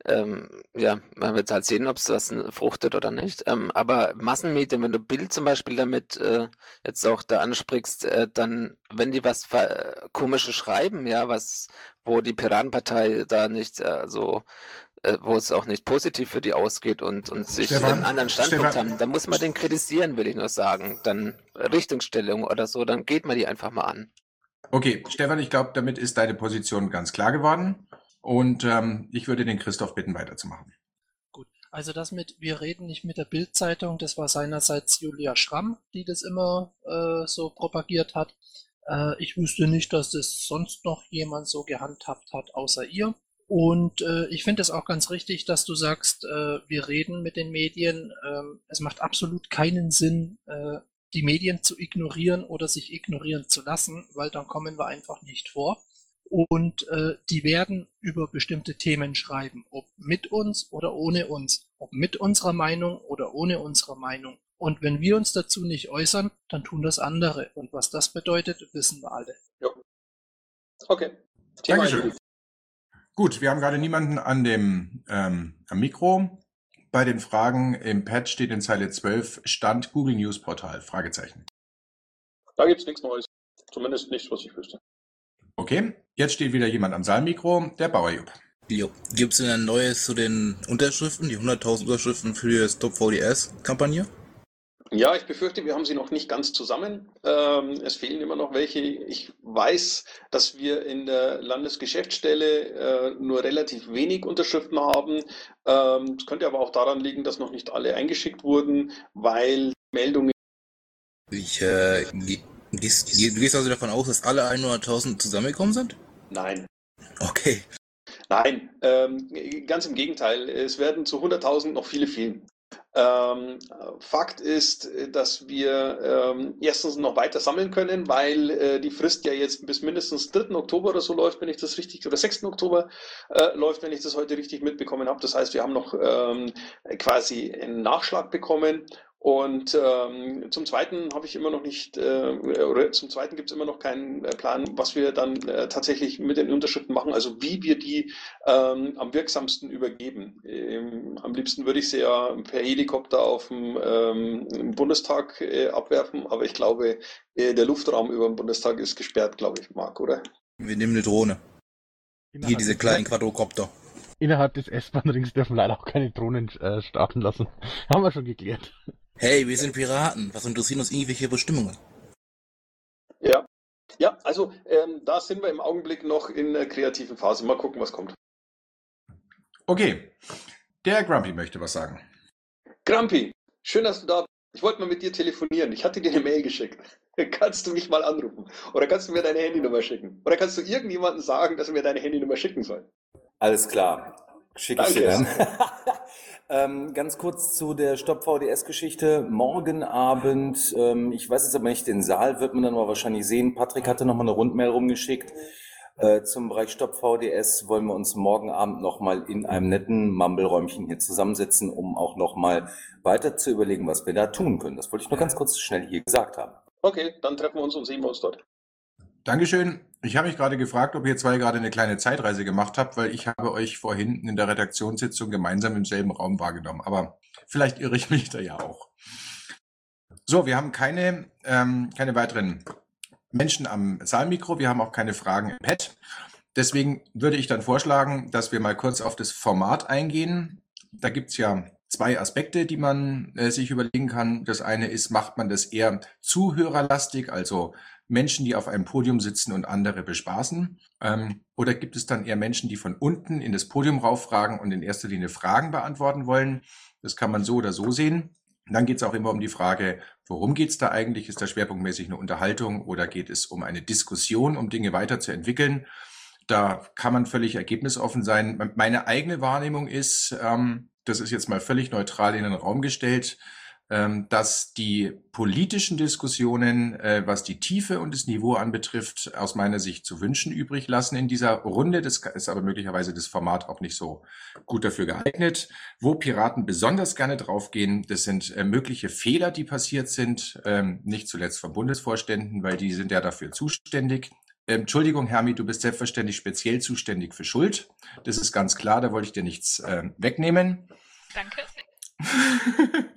ähm, ja, man wird halt sehen, ob es was fruchtet oder nicht. Ähm, aber Massenmedien, wenn du Bild zum Beispiel damit äh, jetzt auch da ansprichst, äh, dann, wenn die was äh, komisches schreiben, ja, was, wo die Piratenpartei da nicht äh, so wo es auch nicht positiv für die ausgeht und, und sich Stefan, einen anderen Standpunkt Stefan. haben, dann muss man den kritisieren, will ich nur sagen. Dann Richtungsstellung oder so, dann geht man die einfach mal an. Okay, Stefan, ich glaube, damit ist deine Position ganz klar geworden. Und ähm, ich würde den Christoph bitten, weiterzumachen. Gut, also das mit Wir reden nicht mit der Bildzeitung, das war seinerseits Julia Schramm, die das immer äh, so propagiert hat. Äh, ich wüsste nicht, dass das sonst noch jemand so gehandhabt hat, außer ihr. Und äh, ich finde es auch ganz richtig, dass du sagst, äh, wir reden mit den Medien. Ähm, es macht absolut keinen Sinn, äh, die Medien zu ignorieren oder sich ignorieren zu lassen, weil dann kommen wir einfach nicht vor. Und äh, die werden über bestimmte Themen schreiben, ob mit uns oder ohne uns, ob mit unserer Meinung oder ohne unsere Meinung. Und wenn wir uns dazu nicht äußern, dann tun das andere. Und was das bedeutet, wissen wir alle. Ja. Okay. Thema Dankeschön. Gut, wir haben gerade niemanden an dem ähm, am Mikro. Bei den Fragen im Pad steht in Zeile 12 Stand Google News Portal, Fragezeichen. Da gibt es nichts Neues. Zumindest nichts, was ich wüsste. Okay, jetzt steht wieder jemand am Saalmikro, der Bauerjupp. Gibt es denn ein Neues zu den Unterschriften, die 100.000 Unterschriften für die Stop VDS-Kampagne? Ja, ich befürchte, wir haben sie noch nicht ganz zusammen. Ähm, es fehlen immer noch welche. Ich weiß, dass wir in der Landesgeschäftsstelle äh, nur relativ wenig Unterschriften haben. Ähm, es könnte aber auch daran liegen, dass noch nicht alle eingeschickt wurden, weil Meldungen. Ich, äh, gehst, du gehst also davon aus, dass alle 100.000 zusammengekommen sind? Nein. Okay. Nein, ähm, ganz im Gegenteil. Es werden zu 100.000 noch viele fehlen. Ähm, Fakt ist, dass wir ähm, erstens noch weiter sammeln können, weil äh, die Frist ja jetzt bis mindestens 3. Oktober oder so läuft, wenn ich das richtig, oder 6. Oktober äh, läuft, wenn ich das heute richtig mitbekommen habe. Das heißt, wir haben noch ähm, quasi einen Nachschlag bekommen und ähm, zum Zweiten habe ich immer noch nicht, äh, oder zum Zweiten gibt es immer noch keinen äh, Plan, was wir dann äh, tatsächlich mit den Unterschriften machen, also wie wir die ähm, am wirksamsten übergeben. Ähm, am liebsten würde ich sie ja per Helikopter auf dem ähm, Bundestag äh, abwerfen, aber ich glaube, äh, der Luftraum über dem Bundestag ist gesperrt, glaube ich, Marc, oder? Wir nehmen eine Drohne. Hier diese kleinen Quadrocopter. Innerhalb des S-Bahn-Rings dürfen leider auch keine Drohnen äh, starten lassen. Haben wir schon geklärt. Hey, wir sind Piraten. Was interessieren uns irgendwelche Bestimmungen? Ja. Ja, also ähm, da sind wir im Augenblick noch in der kreativen Phase. Mal gucken, was kommt. Okay. Der Grumpy möchte was sagen. Grumpy, schön, dass du da bist. Ich wollte mal mit dir telefonieren. Ich hatte dir eine Mail geschickt. Kannst du mich mal anrufen? Oder kannst du mir deine Handynummer schicken? Oder kannst du irgendjemandem sagen, dass er mir deine Handynummer schicken soll? Alles klar. Schicke ich dir dann. ähm, ganz kurz zu der Stopp-VDS-Geschichte. Morgen Abend, ähm, ich weiß jetzt aber nicht, den Saal wird man dann mal wahrscheinlich sehen. Patrick hatte nochmal eine Rundmail rumgeschickt. Äh, zum Bereich Stopp-VDS wollen wir uns morgen Abend nochmal in einem netten Mumble-Räumchen hier zusammensetzen, um auch nochmal weiter zu überlegen, was wir da tun können. Das wollte ich nur ganz kurz schnell hier gesagt haben. Okay, dann treffen wir uns und sehen wir uns dort. Dankeschön. Ich habe mich gerade gefragt, ob ihr zwei gerade eine kleine Zeitreise gemacht habt, weil ich habe euch vorhin in der Redaktionssitzung gemeinsam im selben Raum wahrgenommen. Aber vielleicht irre ich mich da ja auch. So, wir haben keine, ähm, keine weiteren Menschen am Saalmikro. Wir haben auch keine Fragen im Pad. Deswegen würde ich dann vorschlagen, dass wir mal kurz auf das Format eingehen. Da gibt's ja zwei Aspekte, die man äh, sich überlegen kann. Das eine ist, macht man das eher zuhörerlastig, also Menschen, die auf einem Podium sitzen und andere bespaßen? Ähm, oder gibt es dann eher Menschen, die von unten in das Podium rauffragen und in erster Linie Fragen beantworten wollen? Das kann man so oder so sehen. Dann geht es auch immer um die Frage, worum geht es da eigentlich? Ist da schwerpunktmäßig eine Unterhaltung oder geht es um eine Diskussion, um Dinge weiterzuentwickeln? Da kann man völlig ergebnisoffen sein. Meine eigene Wahrnehmung ist, ähm, das ist jetzt mal völlig neutral in den Raum gestellt, dass die politischen Diskussionen, äh, was die Tiefe und das Niveau anbetrifft, aus meiner Sicht zu wünschen übrig lassen in dieser Runde. Das ist aber möglicherweise das Format auch nicht so gut dafür geeignet. Wo Piraten besonders gerne draufgehen, das sind äh, mögliche Fehler, die passiert sind, ähm, nicht zuletzt von Bundesvorständen, weil die sind ja dafür zuständig. Ähm, Entschuldigung, Hermi, du bist selbstverständlich speziell zuständig für Schuld. Das ist ganz klar, da wollte ich dir nichts ähm, wegnehmen. Danke.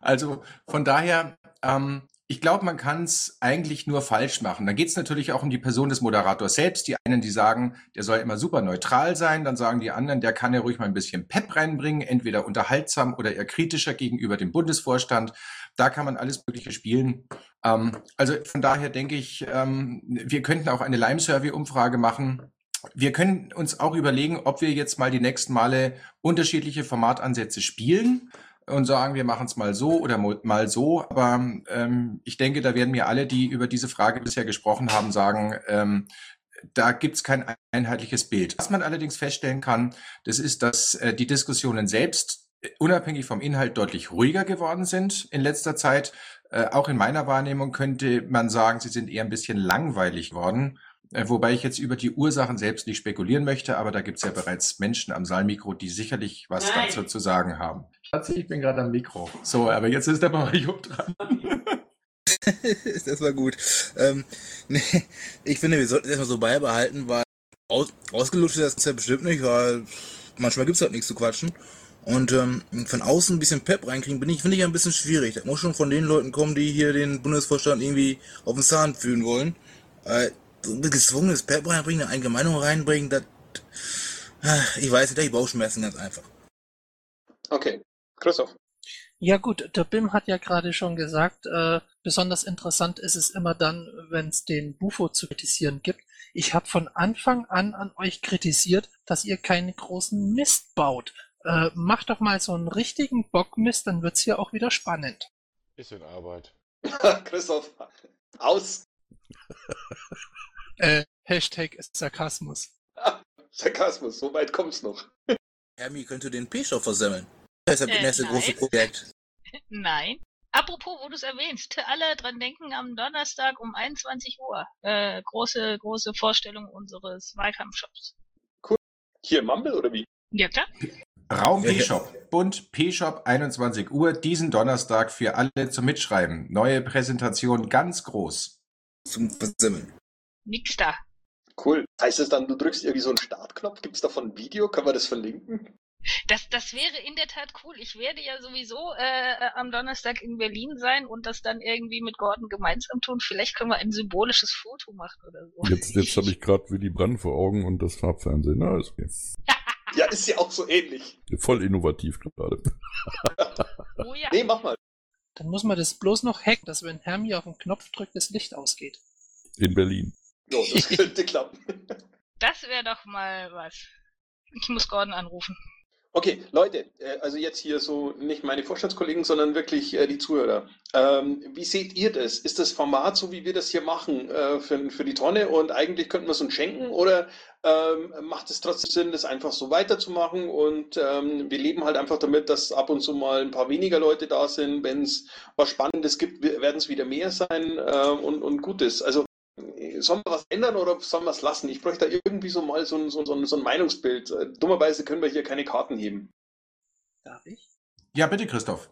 Also von daher, ähm, ich glaube, man kann es eigentlich nur falsch machen. Dann geht es natürlich auch um die Person des Moderators selbst. Die einen, die sagen, der soll immer super neutral sein. Dann sagen die anderen, der kann ja ruhig mal ein bisschen Pep reinbringen, entweder unterhaltsam oder eher kritischer gegenüber dem Bundesvorstand. Da kann man alles Mögliche spielen. Ähm, also von daher denke ich, ähm, wir könnten auch eine Lime-Survey-Umfrage machen. Wir können uns auch überlegen, ob wir jetzt mal die nächsten Male unterschiedliche Formatansätze spielen und sagen, wir machen es mal so oder mal so. Aber ähm, ich denke, da werden mir alle, die über diese Frage bisher gesprochen haben, sagen, ähm, da gibt es kein einheitliches Bild. Was man allerdings feststellen kann, das ist, dass äh, die Diskussionen selbst äh, unabhängig vom Inhalt deutlich ruhiger geworden sind in letzter Zeit. Äh, auch in meiner Wahrnehmung könnte man sagen, sie sind eher ein bisschen langweilig geworden. Äh, Wobei ich jetzt über die Ursachen selbst nicht spekulieren möchte, aber da gibt es ja bereits Menschen am Saalmikro, die sicherlich was Nein. dazu zu sagen haben. Schatzi, ich bin gerade am Mikro. So, aber jetzt ist der Mario dran. das war gut. Ähm, nee, ich finde, wir sollten es erstmal so beibehalten, weil aus, ausgelutscht ist das ja bestimmt nicht, weil manchmal gibt es halt nichts zu quatschen. Und ähm, von außen ein bisschen Pep reinkriegen, bin ich, finde ich ein bisschen schwierig. Das muss schon von den Leuten kommen, die hier den Bundesvorstand irgendwie auf den Zahn fühlen wollen. Äh, so ein gezwungenes Pep reinbringen, eine eigene Meinung reinbringen, das. äh, Ich weiß nicht, ich Bauchschmerzen ganz einfach. Okay, Christoph. Ja gut, der BIM hat ja gerade schon gesagt, äh, besonders interessant ist es immer dann, wenn es den Bufo zu kritisieren gibt. Ich habe von Anfang an an euch kritisiert, dass ihr keinen großen Mist baut. Äh, macht doch mal so einen richtigen Bockmist, dann wird's hier auch wieder spannend. Ist in Arbeit. Christoph, aus. Äh, Hashtag Sarkasmus. Sarkasmus, so weit kommt's noch. Hermi könnte den P-Stoff versemmeln. Das ist das Äh, nächste große Projekt. Nein. Apropos, wo du es erwähnst, alle dran denken am Donnerstag um 21 Uhr. Äh, große, große Vorstellung unseres Wahlkampfshops. Hier, Mumble oder wie? Ja, klar. Raum. P-Shop. Bund P-Shop 21 Uhr, diesen Donnerstag für alle zum Mitschreiben. Neue Präsentation ganz groß. Zum Versimmeln. Nix da. Cool. Heißt es dann, du drückst irgendwie so einen Startknopf? Gibt es davon ein Video? Kann man das verlinken? Das, das wäre in der Tat cool. Ich werde ja sowieso äh, äh, am Donnerstag in Berlin sein und das dann irgendwie mit Gordon gemeinsam tun. Vielleicht können wir ein symbolisches Foto machen oder so. Jetzt, jetzt habe ich gerade Willy Brandt vor Augen und das Farbfernsehen. Na, ist okay. Ja, ist ja auch so ähnlich. Voll innovativ gerade. Oh ja. Nee, mach mal. Dann muss man das bloß noch hacken, dass wenn Hermi auf den Knopf drückt, das Licht ausgeht. In Berlin. Jo, das könnte klappen. Das wäre doch mal was. Ich muss Gordon anrufen. Okay, Leute, äh, also jetzt hier so nicht meine Vorstandskollegen, sondern wirklich äh, die Zuhörer. Ähm, wie seht ihr das? Ist das Format so, wie wir das hier machen, äh, für, die Tonne und eigentlich könnten wir es uns schenken oder ähm, macht es trotzdem Sinn, das einfach so weiterzumachen und ähm, wir leben halt einfach damit, dass ab und zu mal ein paar weniger Leute da sind. Wenn es was Spannendes gibt, werden es wieder mehr sein und, und gut ist. Also Sollen wir was ändern oder sollen wir es lassen? Ich bräuchte da irgendwie so mal so ein, so, ein- so ein Meinungsbild. Äh, Dummerweise können wir hier keine Karten heben. Darf ich? Ja, bitte, Christoph.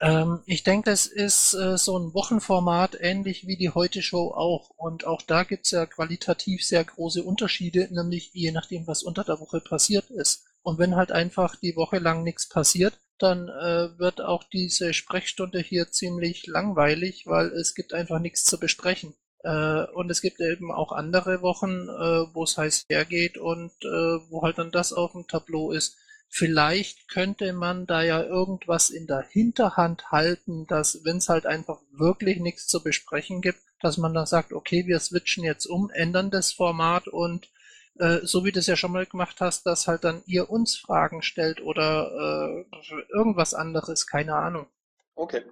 Ähm, ich denke, das ist äh, so ein Wochenformat, ähnlich wie die Heute-Show auch. Und auch da gibt's ja qualitativ sehr große Unterschiede, nämlich je nachdem, was unter der Woche passiert ist. Und wenn halt einfach die Woche lang nichts passiert, dann äh, wird auch diese Sprechstunde hier ziemlich langweilig, weil es gibt einfach nichts zu besprechen. Äh, und es gibt eben auch andere Wochen, äh, wo es heiß hergeht und äh, wo halt dann das auf dem Tableau ist. Vielleicht könnte man da ja irgendwas in der Hinterhand halten, dass, wenn es halt einfach wirklich nichts zu besprechen gibt, dass man dann sagt, okay, wir switchen jetzt um, ändern das Format und so wie du es ja schon mal gemacht hast, dass halt dann ihr uns Fragen stellt oder äh, irgendwas anderes, keine Ahnung. Okay.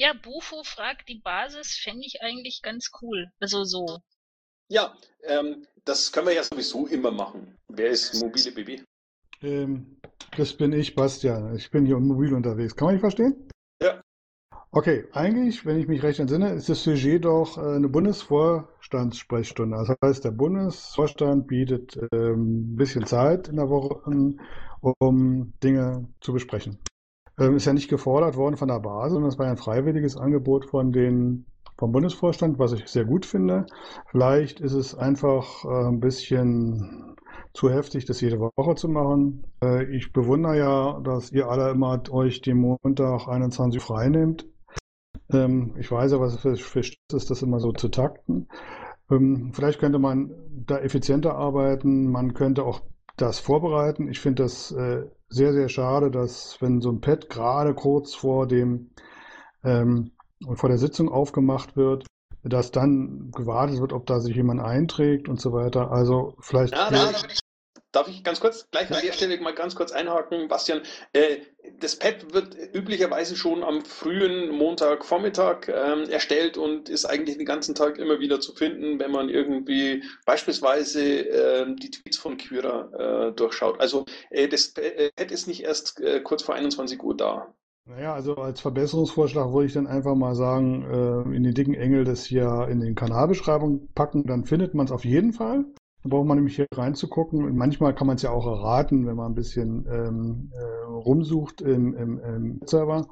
Ja, Bufo fragt die Basis, fände ich eigentlich ganz cool. Also so. Ja, ähm, das können wir ja sowieso immer machen. Wer ist mobile BB? Ähm, das bin ich, Bastian. Ich bin hier mobil unterwegs. Kann man mich verstehen? Ja. Okay, eigentlich, wenn ich mich recht entsinne, ist das Sujet doch äh, eine Bundesvorstandssprechstunde. Das heißt, der Bundesvorstand bietet ähm, ein bisschen Zeit in der Woche, um Dinge zu besprechen. Ähm, ist ja nicht gefordert worden von der Basis, sondern es war ein freiwilliges Angebot von den, vom Bundesvorstand, was ich sehr gut finde. Vielleicht ist es einfach äh, ein bisschen zu heftig, das jede Woche zu machen. Äh, ich bewundere ja, dass ihr alle immer euch den Montag 21 frei nehmt. Ähm, ich weiß ja, was für, für Stress ist, das immer so zu takten. Ähm, vielleicht könnte man da effizienter arbeiten. Man könnte auch das vorbereiten. Ich finde das äh, sehr, sehr schade, dass wenn so ein Pad gerade kurz vor dem ähm, vor der Sitzung aufgemacht wird, dass dann gewartet wird, ob da sich jemand einträgt und so weiter. Also vielleicht Ja, da, da, darf ich ganz kurz gleich an der Stelle mal ganz kurz einhaken, Bastian? Äh, das Pad wird üblicherweise schon am frühen Montagvormittag ähm, erstellt und ist eigentlich den ganzen Tag immer wieder zu finden, wenn man irgendwie beispielsweise ähm, die Tweets von Kyra äh, durchschaut. Also äh, das Pad ist nicht erst kurz vor 21 Uhr da. Naja, also als Verbesserungsvorschlag würde ich dann einfach mal sagen, in den dicken Engel das hier in den Kanalbeschreibung packen, dann findet man es auf jeden Fall. Da braucht man nämlich hier reinzugucken. Und manchmal kann man es ja auch erraten, wenn man ein bisschen ähm, äh, rumsucht im, im, im Server.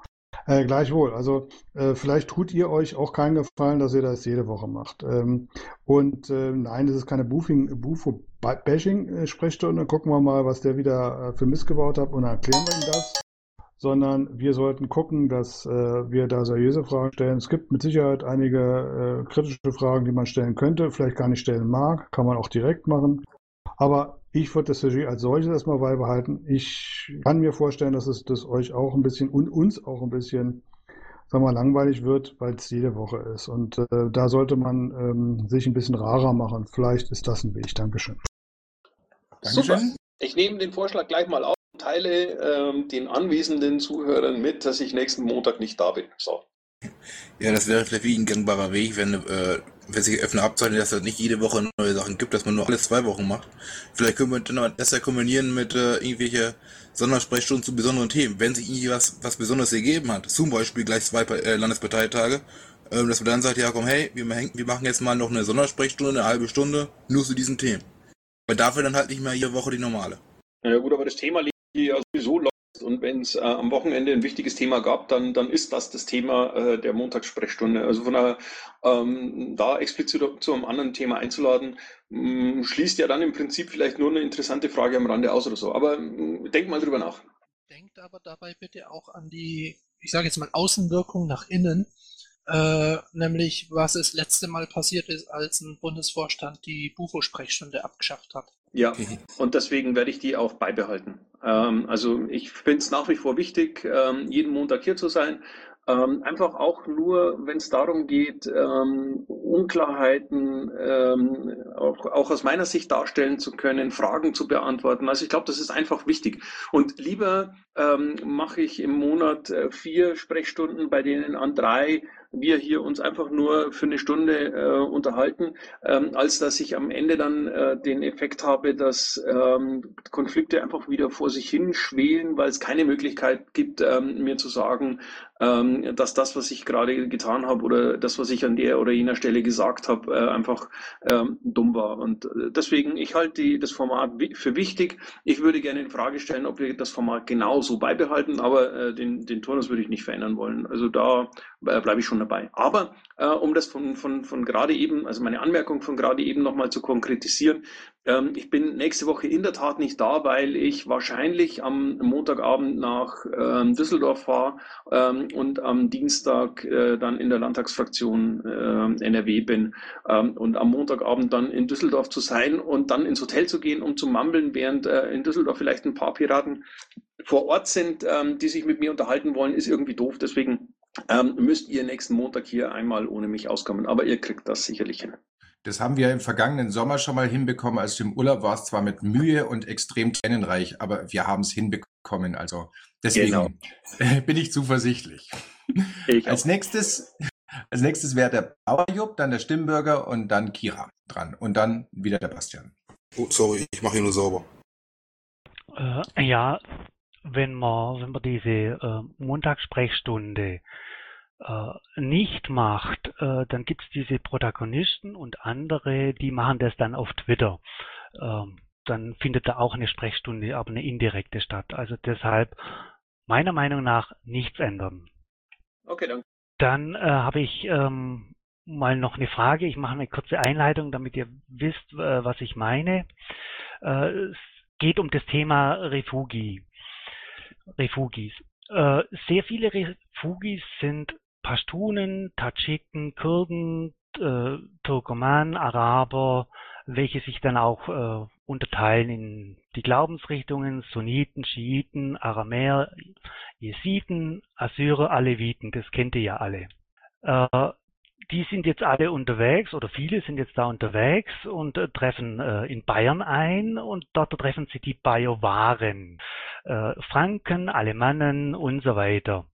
Äh, gleichwohl, also äh, vielleicht tut ihr euch auch keinen Gefallen, dass ihr das jede Woche macht. Ähm, und äh, nein, das ist keine Bufo-Bashing-Sprechstunde. Gucken wir mal, was der wieder äh, für Mist gebaut hat und erklären wir ihm das sondern wir sollten gucken, dass äh, wir da seriöse Fragen stellen. Es gibt mit Sicherheit einige äh, kritische Fragen, die man stellen könnte, vielleicht gar nicht stellen mag, kann man auch direkt machen. Aber ich würde das Sujet als solches erstmal beibehalten. Ich kann mir vorstellen, dass es das euch auch ein bisschen und uns auch ein bisschen sagen wir, mal, langweilig wird, weil es jede Woche ist. Und äh, da sollte man ähm, sich ein bisschen rarer machen. Vielleicht ist das ein Weg. Dankeschön. Super. Ich nehme den Vorschlag gleich mal auf teile ähm, den anwesenden Zuhörern mit, dass ich nächsten Montag nicht da bin. So. Ja, das wäre vielleicht wie ein gangbarer Weg, wenn, äh, wenn sich öffne abzeichnet, dass es nicht jede Woche neue Sachen gibt, dass man nur alle zwei Wochen macht. Vielleicht können wir dann das ja kombinieren mit äh, irgendwelche Sondersprechstunden zu besonderen Themen. Wenn sich irgendwie was, was Besonderes ergeben hat, zum Beispiel gleich zwei äh, Landesparteitage, äh, dass man dann sagt, ja komm, hey, wir, wir machen jetzt mal noch eine Sondersprechstunde, eine halbe Stunde, nur zu diesen Themen. Weil dafür dann halt nicht mehr jede Woche die normale. Ja gut, aber das Thema liegt ja sowieso läuft und wenn es äh, am Wochenende ein wichtiges Thema gab, dann, dann ist das das Thema äh, der Montagssprechstunde. Also von daher, ähm, da explizit zu einem anderen Thema einzuladen, mh, schließt ja dann im Prinzip vielleicht nur eine interessante Frage am Rande aus oder so. Aber mh, denk mal drüber nach. Denkt aber dabei bitte auch an die, ich sage jetzt mal, Außenwirkung nach innen. Äh, nämlich was das letzte Mal passiert ist, als ein Bundesvorstand die Bufo-Sprechstunde abgeschafft hat. Ja, und deswegen werde ich die auch beibehalten. Ähm, also ich finde es nach wie vor wichtig, ähm, jeden Montag hier zu sein. Ähm, einfach auch nur, wenn es darum geht, ähm, Unklarheiten ähm, auch, auch aus meiner Sicht darstellen zu können, Fragen zu beantworten. Also ich glaube, das ist einfach wichtig. Und lieber ähm, mache ich im Monat äh, vier Sprechstunden, bei denen an drei wir hier uns einfach nur für eine Stunde äh, unterhalten, ähm, als dass ich am Ende dann äh, den Effekt habe, dass ähm, Konflikte einfach wieder vor sich hin schwelen, weil es keine Möglichkeit gibt, ähm, mir zu sagen, ähm, dass das, was ich gerade getan habe oder das, was ich an der oder jener Stelle gesagt habe, äh, einfach ähm, dumm war. Und äh, deswegen, ich halte die, das Format für wichtig. Ich würde gerne in Frage stellen, ob wir das Format genauso beibehalten, aber äh, den, den Turnus würde ich nicht verändern wollen. Also da bleibe ich schon dabei. Aber äh, um das von, von, von gerade eben, also meine Anmerkung von gerade eben nochmal zu konkretisieren, ähm, ich bin nächste Woche in der Tat nicht da, weil ich wahrscheinlich am Montagabend nach ähm, Düsseldorf fahre ähm, und am Dienstag äh, dann in der Landtagsfraktion äh, NRW bin ähm, und am Montagabend dann in Düsseldorf zu sein und dann ins Hotel zu gehen, um zu mammeln, während äh, in Düsseldorf vielleicht ein paar Piraten vor Ort sind, ähm, die sich mit mir unterhalten wollen, ist irgendwie doof. Deswegen ähm, müsst ihr nächsten Montag hier einmal ohne mich auskommen. Aber ihr kriegt das sicherlich hin. Das haben wir im vergangenen Sommer schon mal hinbekommen. Als du im Urlaub warst, zwar mit Mühe und extrem tränenreich, aber wir haben es hinbekommen. Also deswegen genau. bin ich zuversichtlich. Ich als nächstes, als nächstes wäre der Bauerjupp, dann der Stimmbürger und dann Kira dran. Und dann wieder der Bastian. Oh, sorry, ich mache ihn nur sauber. Äh, ja, wenn man, wenn man diese äh, Montagssprechstunde äh, nicht macht, äh, dann gibt es diese Protagonisten und andere, die machen das dann auf Twitter. Ähm, dann findet da auch eine Sprechstunde, aber eine indirekte statt. Also deshalb meiner Meinung nach nichts ändern. Okay, danke. Dann äh, habe ich ähm, mal noch eine Frage. Ich mache eine kurze Einleitung, damit ihr wisst, äh, was ich meine. Äh, es geht um das Thema Refugi. Refugis. Äh, sehr viele Refugis sind Pashtunen, Tadschiken, Kurden, äh, Turkomanen, Araber, welche sich dann auch äh, unterteilen in die Glaubensrichtungen Sunniten, Schiiten, Aramäer, Jesiden, Assyrer, Aleviten, das kennt ihr ja alle. Äh, die sind jetzt alle unterwegs oder viele sind jetzt da unterwegs und äh, treffen äh, in Bayern ein und dort treffen sie die Bajuwaren, äh, Franken, Alemannen und so weiter.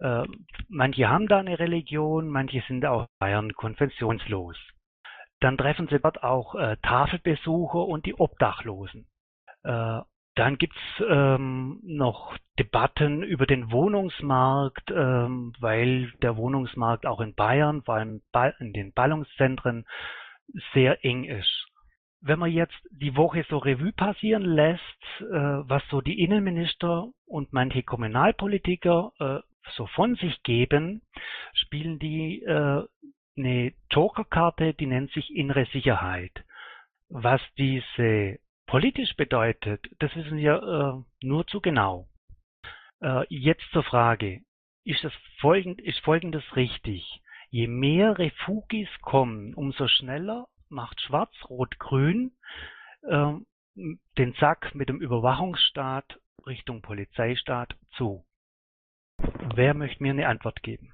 Äh, manche haben da eine Religion, manche sind auch Bayern konfessionslos. Dann treffen sie dort auch äh, Tafelbesucher und die Obdachlosen. Dann gibt's ähm, noch Debatten über den Wohnungsmarkt, ähm, weil der Wohnungsmarkt auch in Bayern, vor allem in den Ballungszentren, sehr eng ist. Wenn man jetzt die Woche so Revue passieren lässt, äh, was so die Innenminister und manche Kommunalpolitiker äh, so von sich geben, spielen die äh, eine Jokerkarte, die nennt sich innere Sicherheit. Was diese politisch bedeutet, das wissen wir äh, nur zu genau. Äh, jetzt zur Frage, ist, das folgend, ist Folgendes richtig? Je mehr Refugis kommen, umso schneller macht Schwarz-Rot-Grün äh, den Sack mit dem Überwachungsstaat Richtung Polizeistaat zu. Wer möchte mir eine Antwort geben?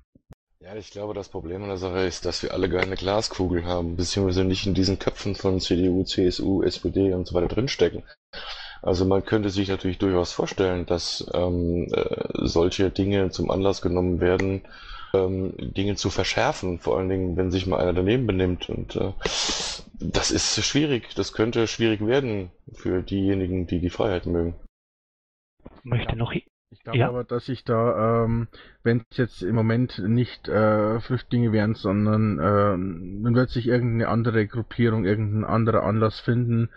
Ja, ich glaube, das Problem an der Sache ist, dass wir alle keine Glaskugel haben, beziehungsweise nicht in diesen Köpfen von CDU, CSU, SPD und so weiter drinstecken. Also man könnte sich natürlich durchaus vorstellen, dass ähm, äh, solche Dinge zum Anlass genommen werden, ähm, Dinge zu verschärfen, vor allen Dingen, wenn sich mal einer daneben benimmt. Und äh, das ist schwierig, das könnte schwierig werden für diejenigen, die die Freiheit mögen. Möchte noch. Ich glaube Ja. aber, dass sich da, ähm, wenn es jetzt im Moment nicht äh, Flüchtlinge wären, sondern ähm, dann wird sich irgendeine andere Gruppierung, irgendein anderer Anlass finden,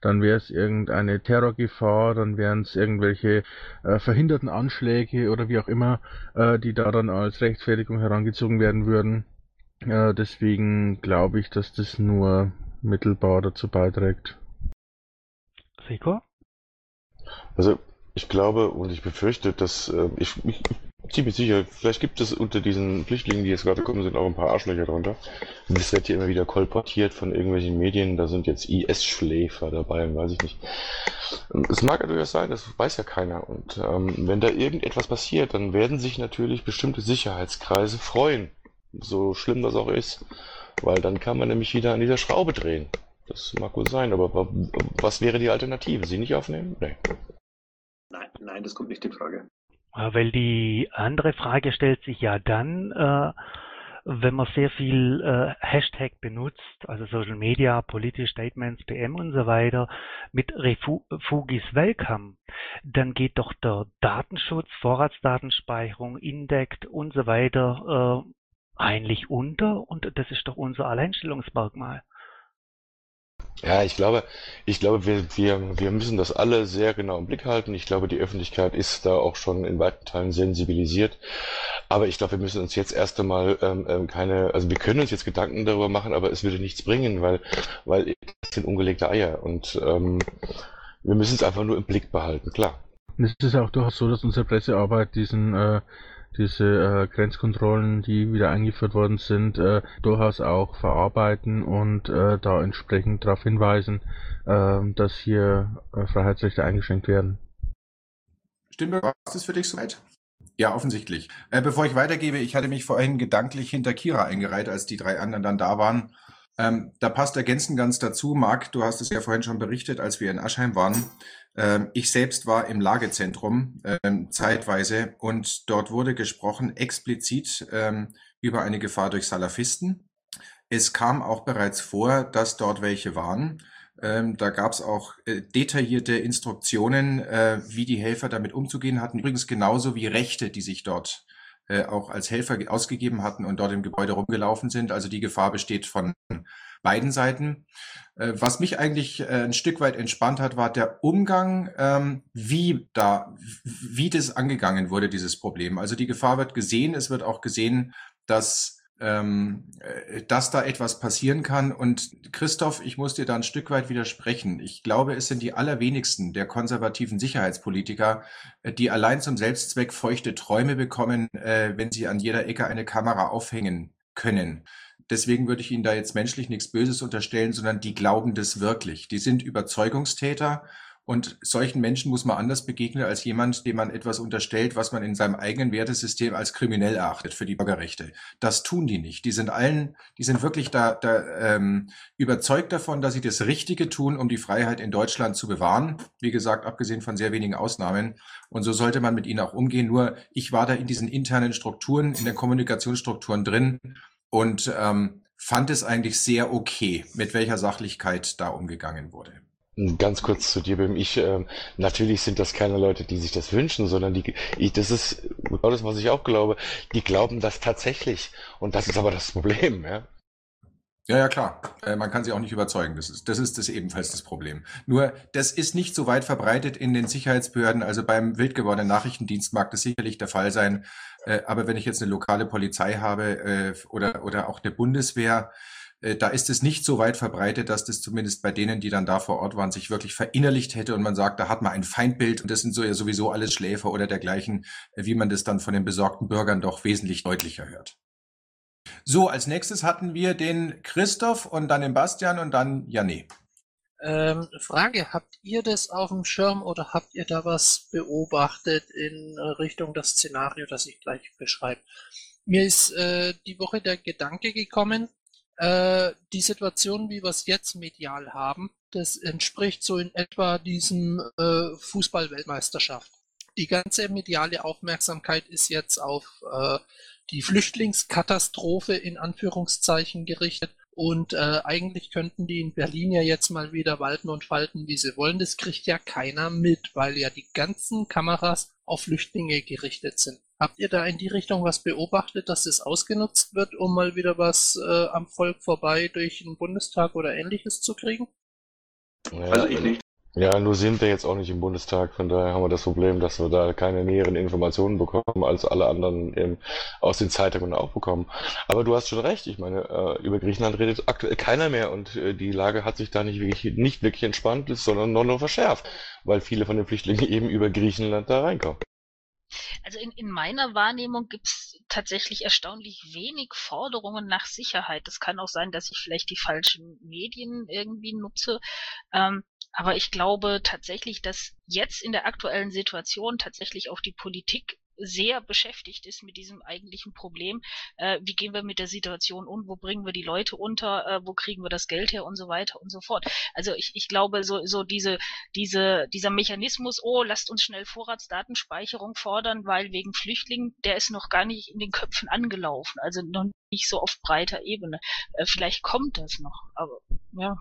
dann wäre es irgendeine Terrorgefahr, dann wären es irgendwelche äh, verhinderten Anschläge oder wie auch immer, äh, die da dann als Rechtfertigung herangezogen werden würden. Äh, deswegen glaube ich, dass das nur mittelbar dazu beiträgt. Rico? Also ich glaube und ich befürchte, dass äh, ich, ich ziemlich sicher, vielleicht gibt es unter diesen Flüchtlingen, die jetzt gerade kommen, sind auch ein paar Arschlöcher drunter. Das wird hier immer wieder kolportiert von irgendwelchen Medien, da sind jetzt IS-Schläfer dabei und weiß ich nicht. Es mag ja durchaus sein, das weiß ja keiner. Und ähm, wenn da irgendetwas passiert, dann werden sich natürlich bestimmte Sicherheitskreise freuen. So schlimm das auch ist. Weil dann kann man nämlich wieder an dieser Schraube drehen. Das mag wohl sein, aber wa- was wäre die Alternative? Sie nicht aufnehmen? Nee. Nein, nein, das kommt nicht in Frage. Äh, Weil die andere Frage stellt sich ja dann, äh, wenn man sehr viel äh, Hashtag benutzt, also Social Media, politische Statements, PM und so weiter, mit Refu Refugis Welcome, dann geht doch der Datenschutz, Vorratsdatenspeicherung, Indect und so weiter äh, eigentlich unter und das ist doch unser Alleinstellungsmerkmal. Ja, ich glaube, ich glaube, wir, wir, wir müssen das alle sehr genau im Blick halten. Ich glaube, die Öffentlichkeit ist da auch schon in weiten Teilen sensibilisiert. Aber ich glaube, wir müssen uns jetzt erst einmal ähm, ähm, keine, also wir können uns jetzt Gedanken darüber machen, aber es würde nichts bringen, weil, weil das sind ungelegte Eier und ähm, wir müssen es einfach nur im Blick behalten, klar. Und es ist auch durchaus so, dass unsere Pressearbeit diesen, äh, diese äh, Grenzkontrollen, die wieder eingeführt worden sind, äh, durchaus auch verarbeiten und äh, da entsprechend darauf hinweisen, äh, dass hier äh, Freiheitsrechte eingeschränkt werden. Stimmbürger, war das für dich soweit? Ja, offensichtlich. Äh, bevor ich weitergebe, ich hatte mich vorhin gedanklich hinter Kira eingereiht, als die drei anderen dann da waren. Ähm, da passt ergänzend ganz dazu. Marc, du hast es ja vorhin schon berichtet, als wir in Aschheim waren. Ähm, ich selbst war im Lagezentrum ähm, zeitweise und dort wurde gesprochen explizit ähm, über eine Gefahr durch Salafisten. Es kam auch bereits vor, dass dort welche waren. Da gab es auch äh, detaillierte Instruktionen, äh, wie die Helfer damit umzugehen hatten. Übrigens genauso wie Rechte, die sich dort äh, auch als Helfer ge- ausgegeben hatten und dort im Gebäude rumgelaufen sind. Also die Gefahr besteht von beiden Seiten. Äh, was mich eigentlich äh, ein Stück weit entspannt hat, war der Umgang, ähm, wie da, wie das angegangen wurde, dieses Problem. Also die Gefahr wird gesehen, es wird auch gesehen, dass ähm, äh, dass da etwas passieren kann. Und Christoph, ich muss dir da ein Stück weit widersprechen. Ich glaube, es sind die allerwenigsten der konservativen Sicherheitspolitiker, die allein zum Selbstzweck feuchte Träume bekommen, wenn sie an jeder Ecke eine Kamera aufhängen können. Deswegen würde ich Ihnen da jetzt menschlich nichts Böses unterstellen, sondern die glauben das wirklich. Die sind Überzeugungstäter und solchen Menschen muss man anders begegnen als jemand, dem man etwas unterstellt, was man in seinem eigenen Wertesystem als kriminell erachtet für die Bürgerrechte. Das tun die nicht. Die sind allen, die sind wirklich da, da ähm, überzeugt davon, dass sie das Richtige tun, um die Freiheit in Deutschland zu bewahren. Wie gesagt, abgesehen von sehr wenigen Ausnahmen. Und so sollte man mit ihnen auch umgehen. Nur ich war da in diesen internen Strukturen, in den Kommunikationsstrukturen drin und ähm, fand es eigentlich sehr okay, mit welcher Sachlichkeit da umgegangen wurde. Ganz kurz zu dir, Bim. Ich, ähm, natürlich sind das keine Leute, die sich das wünschen, sondern die, ich, das ist genau das, was ich auch glaube. Die glauben das tatsächlich. Und das ist aber das Problem, ja. Ja, ja, klar. Äh, man kann sie auch nicht überzeugen. Das ist, das ist das ebenfalls das Problem. Nur, das ist nicht so weit verbreitet in den Sicherheitsbehörden. Also beim wild gewordenen Nachrichtendienst mag das sicherlich der Fall sein. Äh, aber wenn ich jetzt eine lokale Polizei habe äh, oder, oder auch eine Bundeswehr, äh, da ist es nicht so weit verbreitet, dass das zumindest bei denen, die dann da vor Ort waren, sich wirklich verinnerlicht hätte und man sagt, da hat man ein Feindbild und das sind so ja sowieso alles Schläfer oder dergleichen, äh, wie man das dann von den besorgten Bürgern doch wesentlich deutlicher hört. So, als nächstes hatten wir den Christoph und dann den Bastian und dann Janne. Ähm, Frage, habt ihr das auf dem Schirm oder habt ihr da was beobachtet in äh, Richtung das Szenario, das ich gleich beschreibe? Mir ist äh, die Woche der Gedanke gekommen, äh, die Situation, wie wir es jetzt medial haben, das entspricht so in etwa diesem äh, Fußball-Weltmeisterschaft. Die ganze mediale Aufmerksamkeit ist jetzt auf äh, die Flüchtlingskatastrophe in Anführungszeichen gerichtet. Und äh, eigentlich könnten die in Berlin ja jetzt mal wieder walten und falten, wie sie wollen. Das kriegt ja keiner mit, weil ja die ganzen Kameras auf Flüchtlinge gerichtet sind. Habt ihr da in die Richtung was beobachtet, dass das ausgenutzt wird, um mal wieder was äh, am Volk vorbei durch den Bundestag oder ähnliches zu kriegen? Ja, also ich nicht. Ja, nur sind wir jetzt auch nicht im Bundestag, von daher haben wir das Problem, dass wir da keine näheren Informationen bekommen, als alle anderen eben aus den Zeitungen auch bekommen. Aber du hast schon recht, ich meine, äh, über Griechenland redet aktuell keiner mehr und äh, die Lage hat sich da nicht wirklich, nicht wirklich entspannt, sondern nur noch verschärft, weil viele von den Flüchtlingen eben über Griechenland da reinkommen. Also in, in meiner Wahrnehmung gibt es tatsächlich erstaunlich wenig Forderungen nach Sicherheit. Das kann auch sein, dass ich vielleicht die falschen Medien irgendwie nutze. Ähm, aber ich glaube tatsächlich, dass jetzt in der aktuellen Situation tatsächlich auch die Politik sehr beschäftigt ist mit diesem eigentlichen Problem. Äh, wie gehen wir mit der Situation um? Wo bringen wir die Leute unter? Äh, wo kriegen wir das Geld her und so weiter und so fort. Also ich, ich glaube, so, so diese, diese, dieser Mechanismus, oh, lasst uns schnell Vorratsdatenspeicherung fordern, weil wegen Flüchtlingen, der ist noch gar nicht in den Köpfen angelaufen. Also noch nicht so auf breiter Ebene. Äh, vielleicht kommt das noch, aber ja.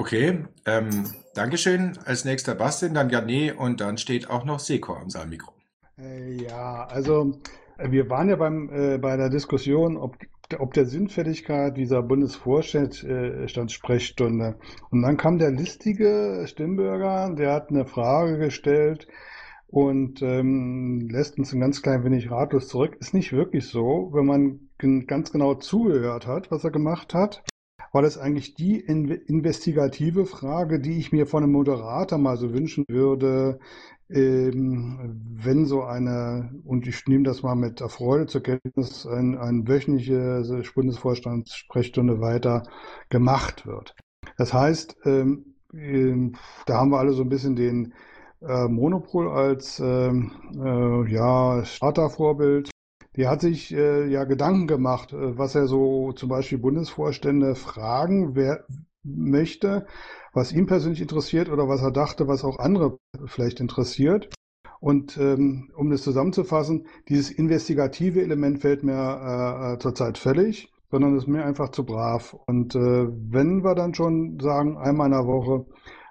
Okay, ähm, Dankeschön. Als nächster Bastian, dann Jané und dann steht auch noch Seko am Saalmikro. Äh, ja, also äh, wir waren ja beim, äh, bei der Diskussion, ob, ob der Sinnfälligkeit dieser Bundesvorstandssprechstunde. Äh, und dann kam der listige Stimmbürger, der hat eine Frage gestellt und ähm, lässt uns ein ganz klein wenig ratlos zurück. Ist nicht wirklich so, wenn man ganz genau zugehört hat, was er gemacht hat war das eigentlich die investigative Frage, die ich mir von einem Moderator mal so wünschen würde, ähm, wenn so eine, und ich nehme das mal mit Freude zur Kenntnis, ein, eine wöchentliche Bundesvorstandssprechstunde weiter gemacht wird. Das heißt, ähm, ähm, da haben wir alle so ein bisschen den äh, Monopol als ähm, äh, ja, Startervorbild die hat sich äh, ja Gedanken gemacht, äh, was er so zum Beispiel Bundesvorstände fragen wer möchte, was ihn persönlich interessiert oder was er dachte, was auch andere vielleicht interessiert. Und ähm, um das zusammenzufassen, dieses investigative Element fällt mir äh, äh zurzeit völlig, sondern ist mir einfach zu brav. Und äh, wenn wir dann schon sagen, einmal in der Woche,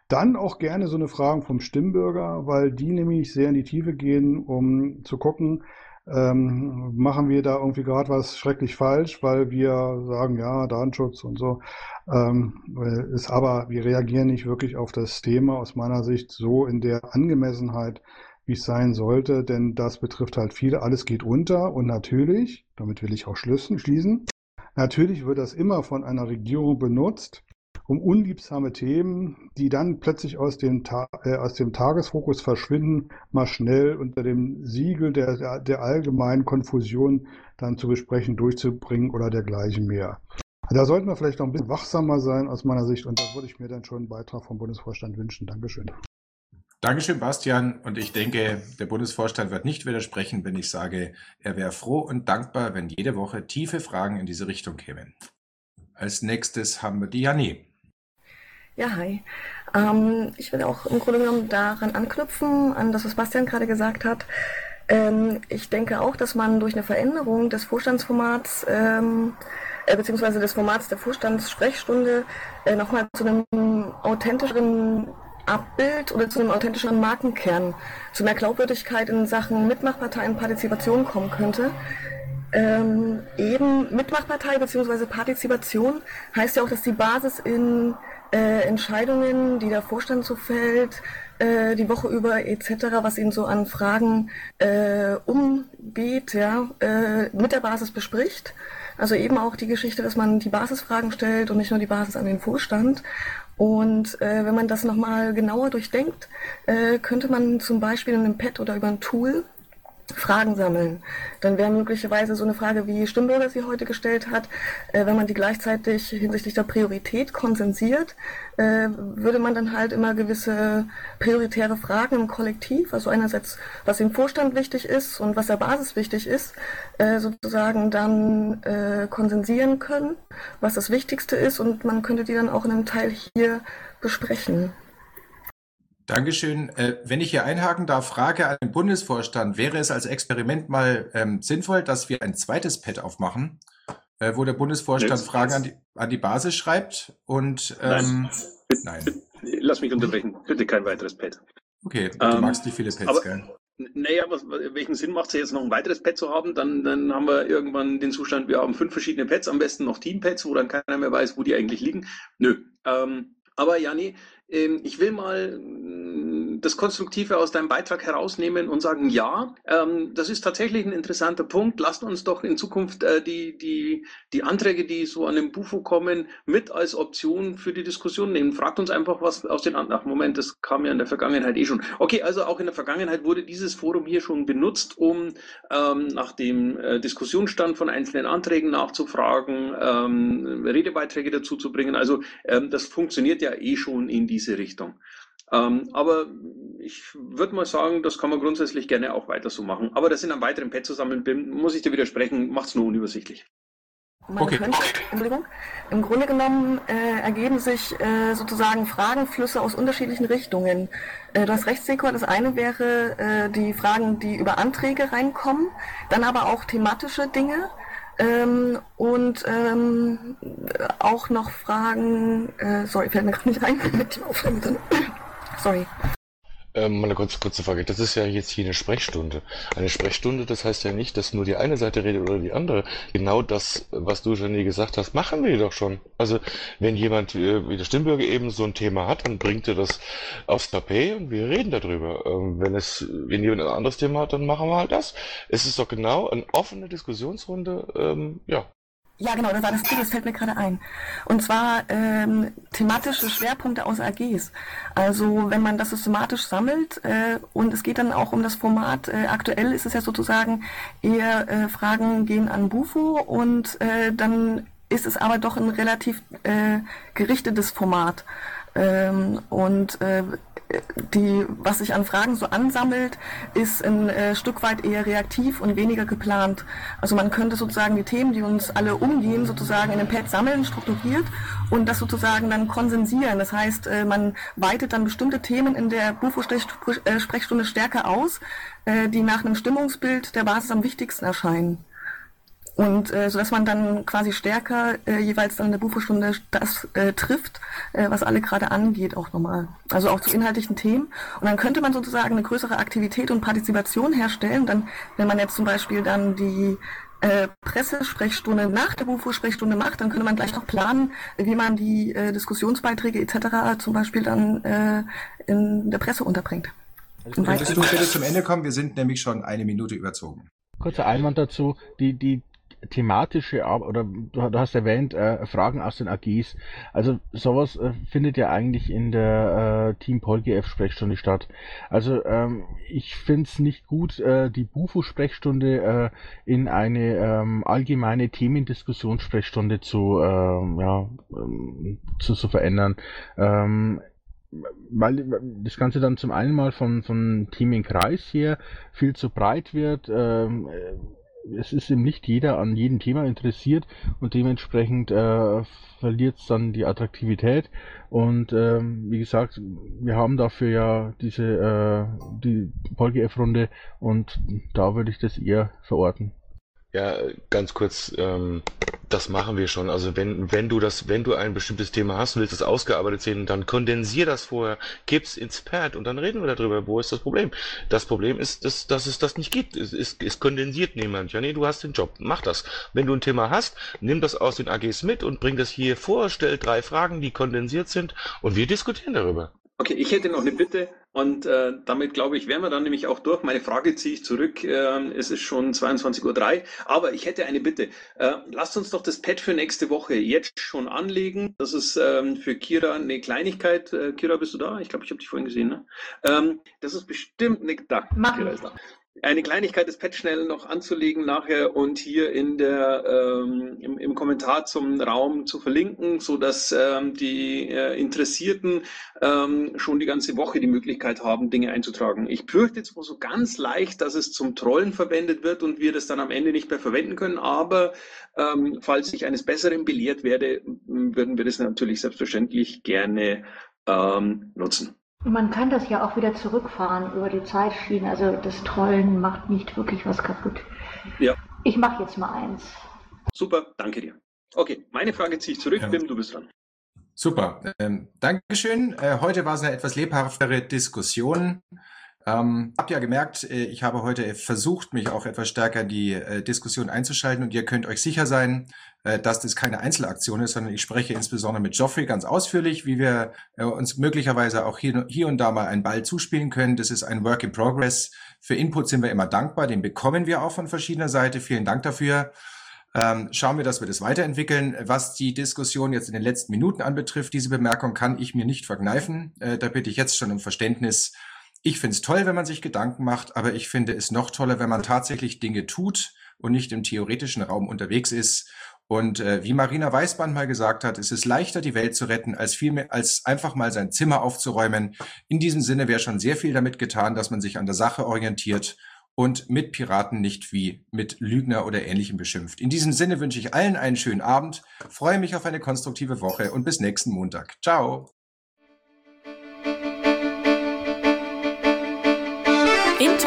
dann auch gerne so eine Frage vom Stimmbürger, weil die nämlich sehr in die Tiefe gehen, um zu gucken, ähm, machen wir da irgendwie gerade was schrecklich falsch, weil wir sagen, ja, Datenschutz und so. Ähm, ist aber, wir reagieren nicht wirklich auf das Thema aus meiner Sicht so in der Angemessenheit, wie es sein sollte, denn das betrifft halt viele. Alles geht unter und natürlich, damit will ich auch schließen, natürlich wird das immer von einer Regierung benutzt, um unliebsame Themen, die dann plötzlich aus dem, Ta äh, aus dem Tagesfokus verschwinden, mal schnell unter dem Siegel der, der allgemeinen Konfusion dann zu besprechen, durchzubringen oder dergleichen mehr. Da sollten wir vielleicht noch ein bisschen wachsamer sein aus meiner Sicht und da würde ich mir dann schon einen Beitrag vom Bundesvorstand wünschen. Dankeschön. Dankeschön, Bastian. Und ich denke, der Bundesvorstand wird nicht widersprechen, wenn ich sage, er wäre froh und dankbar, wenn jede Woche tiefe Fragen in diese Richtung kämen. Als nächstes haben wir die Janine. Ja, hi. Ähm, ich will auch im Grunde genommen daran anknüpfen, an das, was Bastian gerade gesagt hat. Ähm, ich denke auch, dass man durch eine Veränderung des Vorstandsformats ähm, äh, beziehungsweise des Formats der Vorstandssprechstunde äh, nochmal zu einem authentischeren Abbild oder zu einem authentischeren Markenkern, zu mehr Glaubwürdigkeit in Sachen Mitmachparteien, Partizipation kommen könnte. Ähm, eben Mitmachpartei bzw. Partizipation heißt ja auch, dass die Basis in äh, Entscheidungen, die der Vorstand so fällt, äh, die Woche über etc., was ihn so an Fragen äh, umgeht, ja, äh, mit der Basis bespricht. Also eben auch die Geschichte, dass man die Basisfragen stellt und nicht nur die Basis an den Vorstand. Und äh, wenn man das nochmal genauer durchdenkt, äh, könnte man zum Beispiel in einem Pad oder über ein Tool Fragen sammeln. Dann wäre möglicherweise so eine Frage, wie Stimmbürger sie heute gestellt hat, äh, wenn man die gleichzeitig hinsichtlich der Priorität konsensiert, äh, würde man dann halt immer gewisse prioritäre Fragen im Kollektiv, also einerseits, was dem Vorstand wichtig ist und was der Basis wichtig ist, äh, sozusagen dann äh, konsensieren können, was das Wichtigste ist und man könnte die dann auch in einem Teil hier besprechen. Dankeschön. Äh, wenn ich hier einhaken darf, Frage an den Bundesvorstand. Wäre es als Experiment mal ähm, sinnvoll, dass wir ein zweites Pad aufmachen, äh, wo der Bundesvorstand Jetzt- Fragen an die, an die Basis schreibt? Und ähm, nein. Lass mich unterbrechen. Bitte kein weiteres Pad. Okay, du Ähm, magst nicht viele Pads, aber- gell? Naja, was, welchen Sinn macht es jetzt noch ein weiteres Pad zu haben? Dann, dann haben wir irgendwann den Zustand, wir haben fünf verschiedene Pads, am besten noch Teampads, wo dann keiner mehr weiß, wo die eigentlich liegen. Nö. Ähm, aber ja, nee, ähm, ich will mal das Konstruktive aus deinem Beitrag herausnehmen und sagen, ja, ähm, das ist tatsächlich ein interessanter Punkt. Lasst uns doch in Zukunft äh, die, die, die Anträge, die so an den Bufo kommen, mit als Option für die Diskussion nehmen. Fragt uns einfach was aus den anderen. Moment, das kam ja in der Vergangenheit eh schon. Okay, also auch in der Vergangenheit wurde dieses Forum hier schon benutzt, um ähm, nach dem äh, Diskussionsstand von einzelnen Anträgen nachzufragen, ähm, Redebeiträge dazu zu bringen. Also ähm, das funktioniert ja eh schon in diese Richtung. Ähm, aber ich würde mal sagen, das kann man grundsätzlich gerne auch weiter so machen. Aber das in einem weiteren Pad zusammen, muss ich dir widersprechen, macht es nur unübersichtlich. Man könnte, Entschuldigung, im Grunde genommen äh, ergeben sich äh, sozusagen Fragenflüsse aus unterschiedlichen Richtungen. Äh, du hast recht, Seko, das eine wäre äh, die Fragen, die über Anträge reinkommen, dann aber auch thematische Dinge ähm, und ähm, auch noch Fragen, äh, sorry, fällt mir gerade nicht rein, mit dem drin. Sorry. Ähm, mal eine kurze, kurze Frage. Das ist ja jetzt hier eine Sprechstunde. Eine Sprechstunde, das heißt ja nicht, dass nur die eine Seite redet oder die andere. Genau das, was du nie gesagt hast, machen wir doch schon. Also, wenn jemand, äh, wie der Stimmbürger eben so ein Thema hat, dann bringt er das aufs Tapet und wir reden darüber. Ähm, wenn es, wenn jemand ein anderes Thema hat, dann machen wir halt das. Es ist doch genau eine offene Diskussionsrunde, ähm, ja. Ja, genau, das war das Ziel, das fällt mir gerade ein. Und zwar ähm, thematische Schwerpunkte aus AGs. Also wenn man das systematisch sammelt äh, und es geht dann auch um das Format, äh, aktuell ist es ja sozusagen eher äh, Fragen gehen an Bufo und äh, dann ist es aber doch ein relativ äh, gerichtetes Format. Ähm, und äh, die, was sich an Fragen so ansammelt, ist ein äh, Stück weit eher reaktiv und weniger geplant. Also man könnte sozusagen die Themen, die uns alle umgehen, sozusagen in einem Pad sammeln, strukturiert und das sozusagen dann konsensieren. Das heißt, äh, man weitet dann bestimmte Themen in der Bufo-Sprechstunde stärker aus, äh, die nach einem Stimmungsbild der Basis am wichtigsten erscheinen. Und äh, so dass man dann quasi stärker äh, jeweils dann in der Bufo-Stunde das äh, trifft, äh, was alle gerade angeht, auch nochmal. Also auch zu inhaltlichen Themen. Und dann könnte man sozusagen eine größere Aktivität und Partizipation herstellen. Dann, wenn man jetzt zum Beispiel dann die äh, Pressesprechstunde nach der Bufo-Sprechstunde macht, dann könnte man gleich noch planen, wie man die äh, Diskussionsbeiträge etc. zum Beispiel dann äh, in der Presse unterbringt. Könntest du Weiteren- bitte zum Ende kommen? Wir sind nämlich schon eine Minute überzogen. Kurzer Einwand dazu, die, die thematische oder du, hast erwähnt, äh, Fragen aus den AGs. Also sowas äh, findet ja eigentlich in der äh, Team PolGF Sprechstunde statt. Also ähm, ich finde es nicht gut, äh, die Bufo Sprechstunde äh, in eine ähm, allgemeine Themendiskussionssprechstunde zu, ähm, ja, ähm, zu, zu verändern. Ähm, weil das Ganze dann zum einen mal von, von Themenkreis her viel zu breit wird. Ähm, äh, es ist eben nicht jeder an jedem Thema interessiert und dementsprechend äh, verliert es dann die Attraktivität. Und ähm, wie gesagt, wir haben dafür ja diese äh, die PolGF-Runde und da würde ich das eher verorten. Ja, ganz kurz, ähm, das machen wir schon. Also wenn, wenn du das, wenn du ein bestimmtes Thema hast und willst es ausgearbeitet sehen, dann kondensier das vorher, gib's ins Pad und dann reden wir darüber. Wo ist das Problem? Das Problem ist, dass, dass es das nicht gibt. Es, es, es kondensiert niemand. Ja, nee, du hast den Job. Mach das. Wenn du ein Thema hast, nimm das aus den AGs mit und bring das hier vor, stell drei Fragen, die kondensiert sind und wir diskutieren darüber. Okay, ich hätte noch eine Bitte und äh, damit glaube ich, wären wir dann nämlich auch durch. Meine Frage ziehe ich zurück. Ähm, es ist schon 22.03 Uhr, aber ich hätte eine Bitte. Äh, lasst uns doch das Pad für nächste Woche jetzt schon anlegen. Das ist ähm, für Kira eine Kleinigkeit. Äh, Kira, bist du da? Ich glaube, ich habe dich vorhin gesehen. Ne? Ähm, das ist bestimmt eine... Da, Kira ist da. Eine Kleinigkeit, das Pad schnell noch anzulegen nachher und hier in der, ähm, im, im Kommentar zum Raum zu verlinken, so dass ähm, die äh, Interessierten ähm, schon die ganze Woche die Möglichkeit haben, Dinge einzutragen. Ich fürchte wohl so ganz leicht, dass es zum Trollen verwendet wird und wir das dann am Ende nicht mehr verwenden können. Aber ähm, falls ich eines Besseren belehrt werde, würden wir das natürlich selbstverständlich gerne ähm, nutzen. Man kann das ja auch wieder zurückfahren über die Zeitschiene. Also das Trollen macht nicht wirklich was kaputt. Ja. Ich mache jetzt mal eins. Super, danke dir. Okay, meine Frage ziehe ich zurück. Ja. Bim, du bist dran. Super, ähm, Dankeschön. Äh, heute war es eine etwas lebhaftere Diskussion. Ähm, habt ja gemerkt, äh, ich habe heute versucht, mich auch etwas stärker in die äh, Diskussion einzuschalten und ihr könnt euch sicher sein, äh, dass das keine Einzelaktion ist, sondern ich spreche insbesondere mit Geoffrey ganz ausführlich, wie wir äh, uns möglicherweise auch hier, hier und da mal einen Ball zuspielen können. Das ist ein Work in Progress. Für Input sind wir immer dankbar, den bekommen wir auch von verschiedener Seite. Vielen Dank dafür. Ähm, schauen wir, dass wir das weiterentwickeln. Was die Diskussion jetzt in den letzten Minuten anbetrifft, diese Bemerkung kann ich mir nicht verkneifen. Äh, da bitte ich jetzt schon um Verständnis ich finde es toll, wenn man sich Gedanken macht, aber ich finde es noch toller, wenn man tatsächlich Dinge tut und nicht im theoretischen Raum unterwegs ist. Und äh, wie Marina Weißband mal gesagt hat, es ist leichter, die Welt zu retten, als viel mehr, als einfach mal sein Zimmer aufzuräumen. In diesem Sinne wäre schon sehr viel damit getan, dass man sich an der Sache orientiert und mit Piraten nicht wie mit Lügner oder Ähnlichem beschimpft. In diesem Sinne wünsche ich allen einen schönen Abend, freue mich auf eine konstruktive Woche und bis nächsten Montag. Ciao.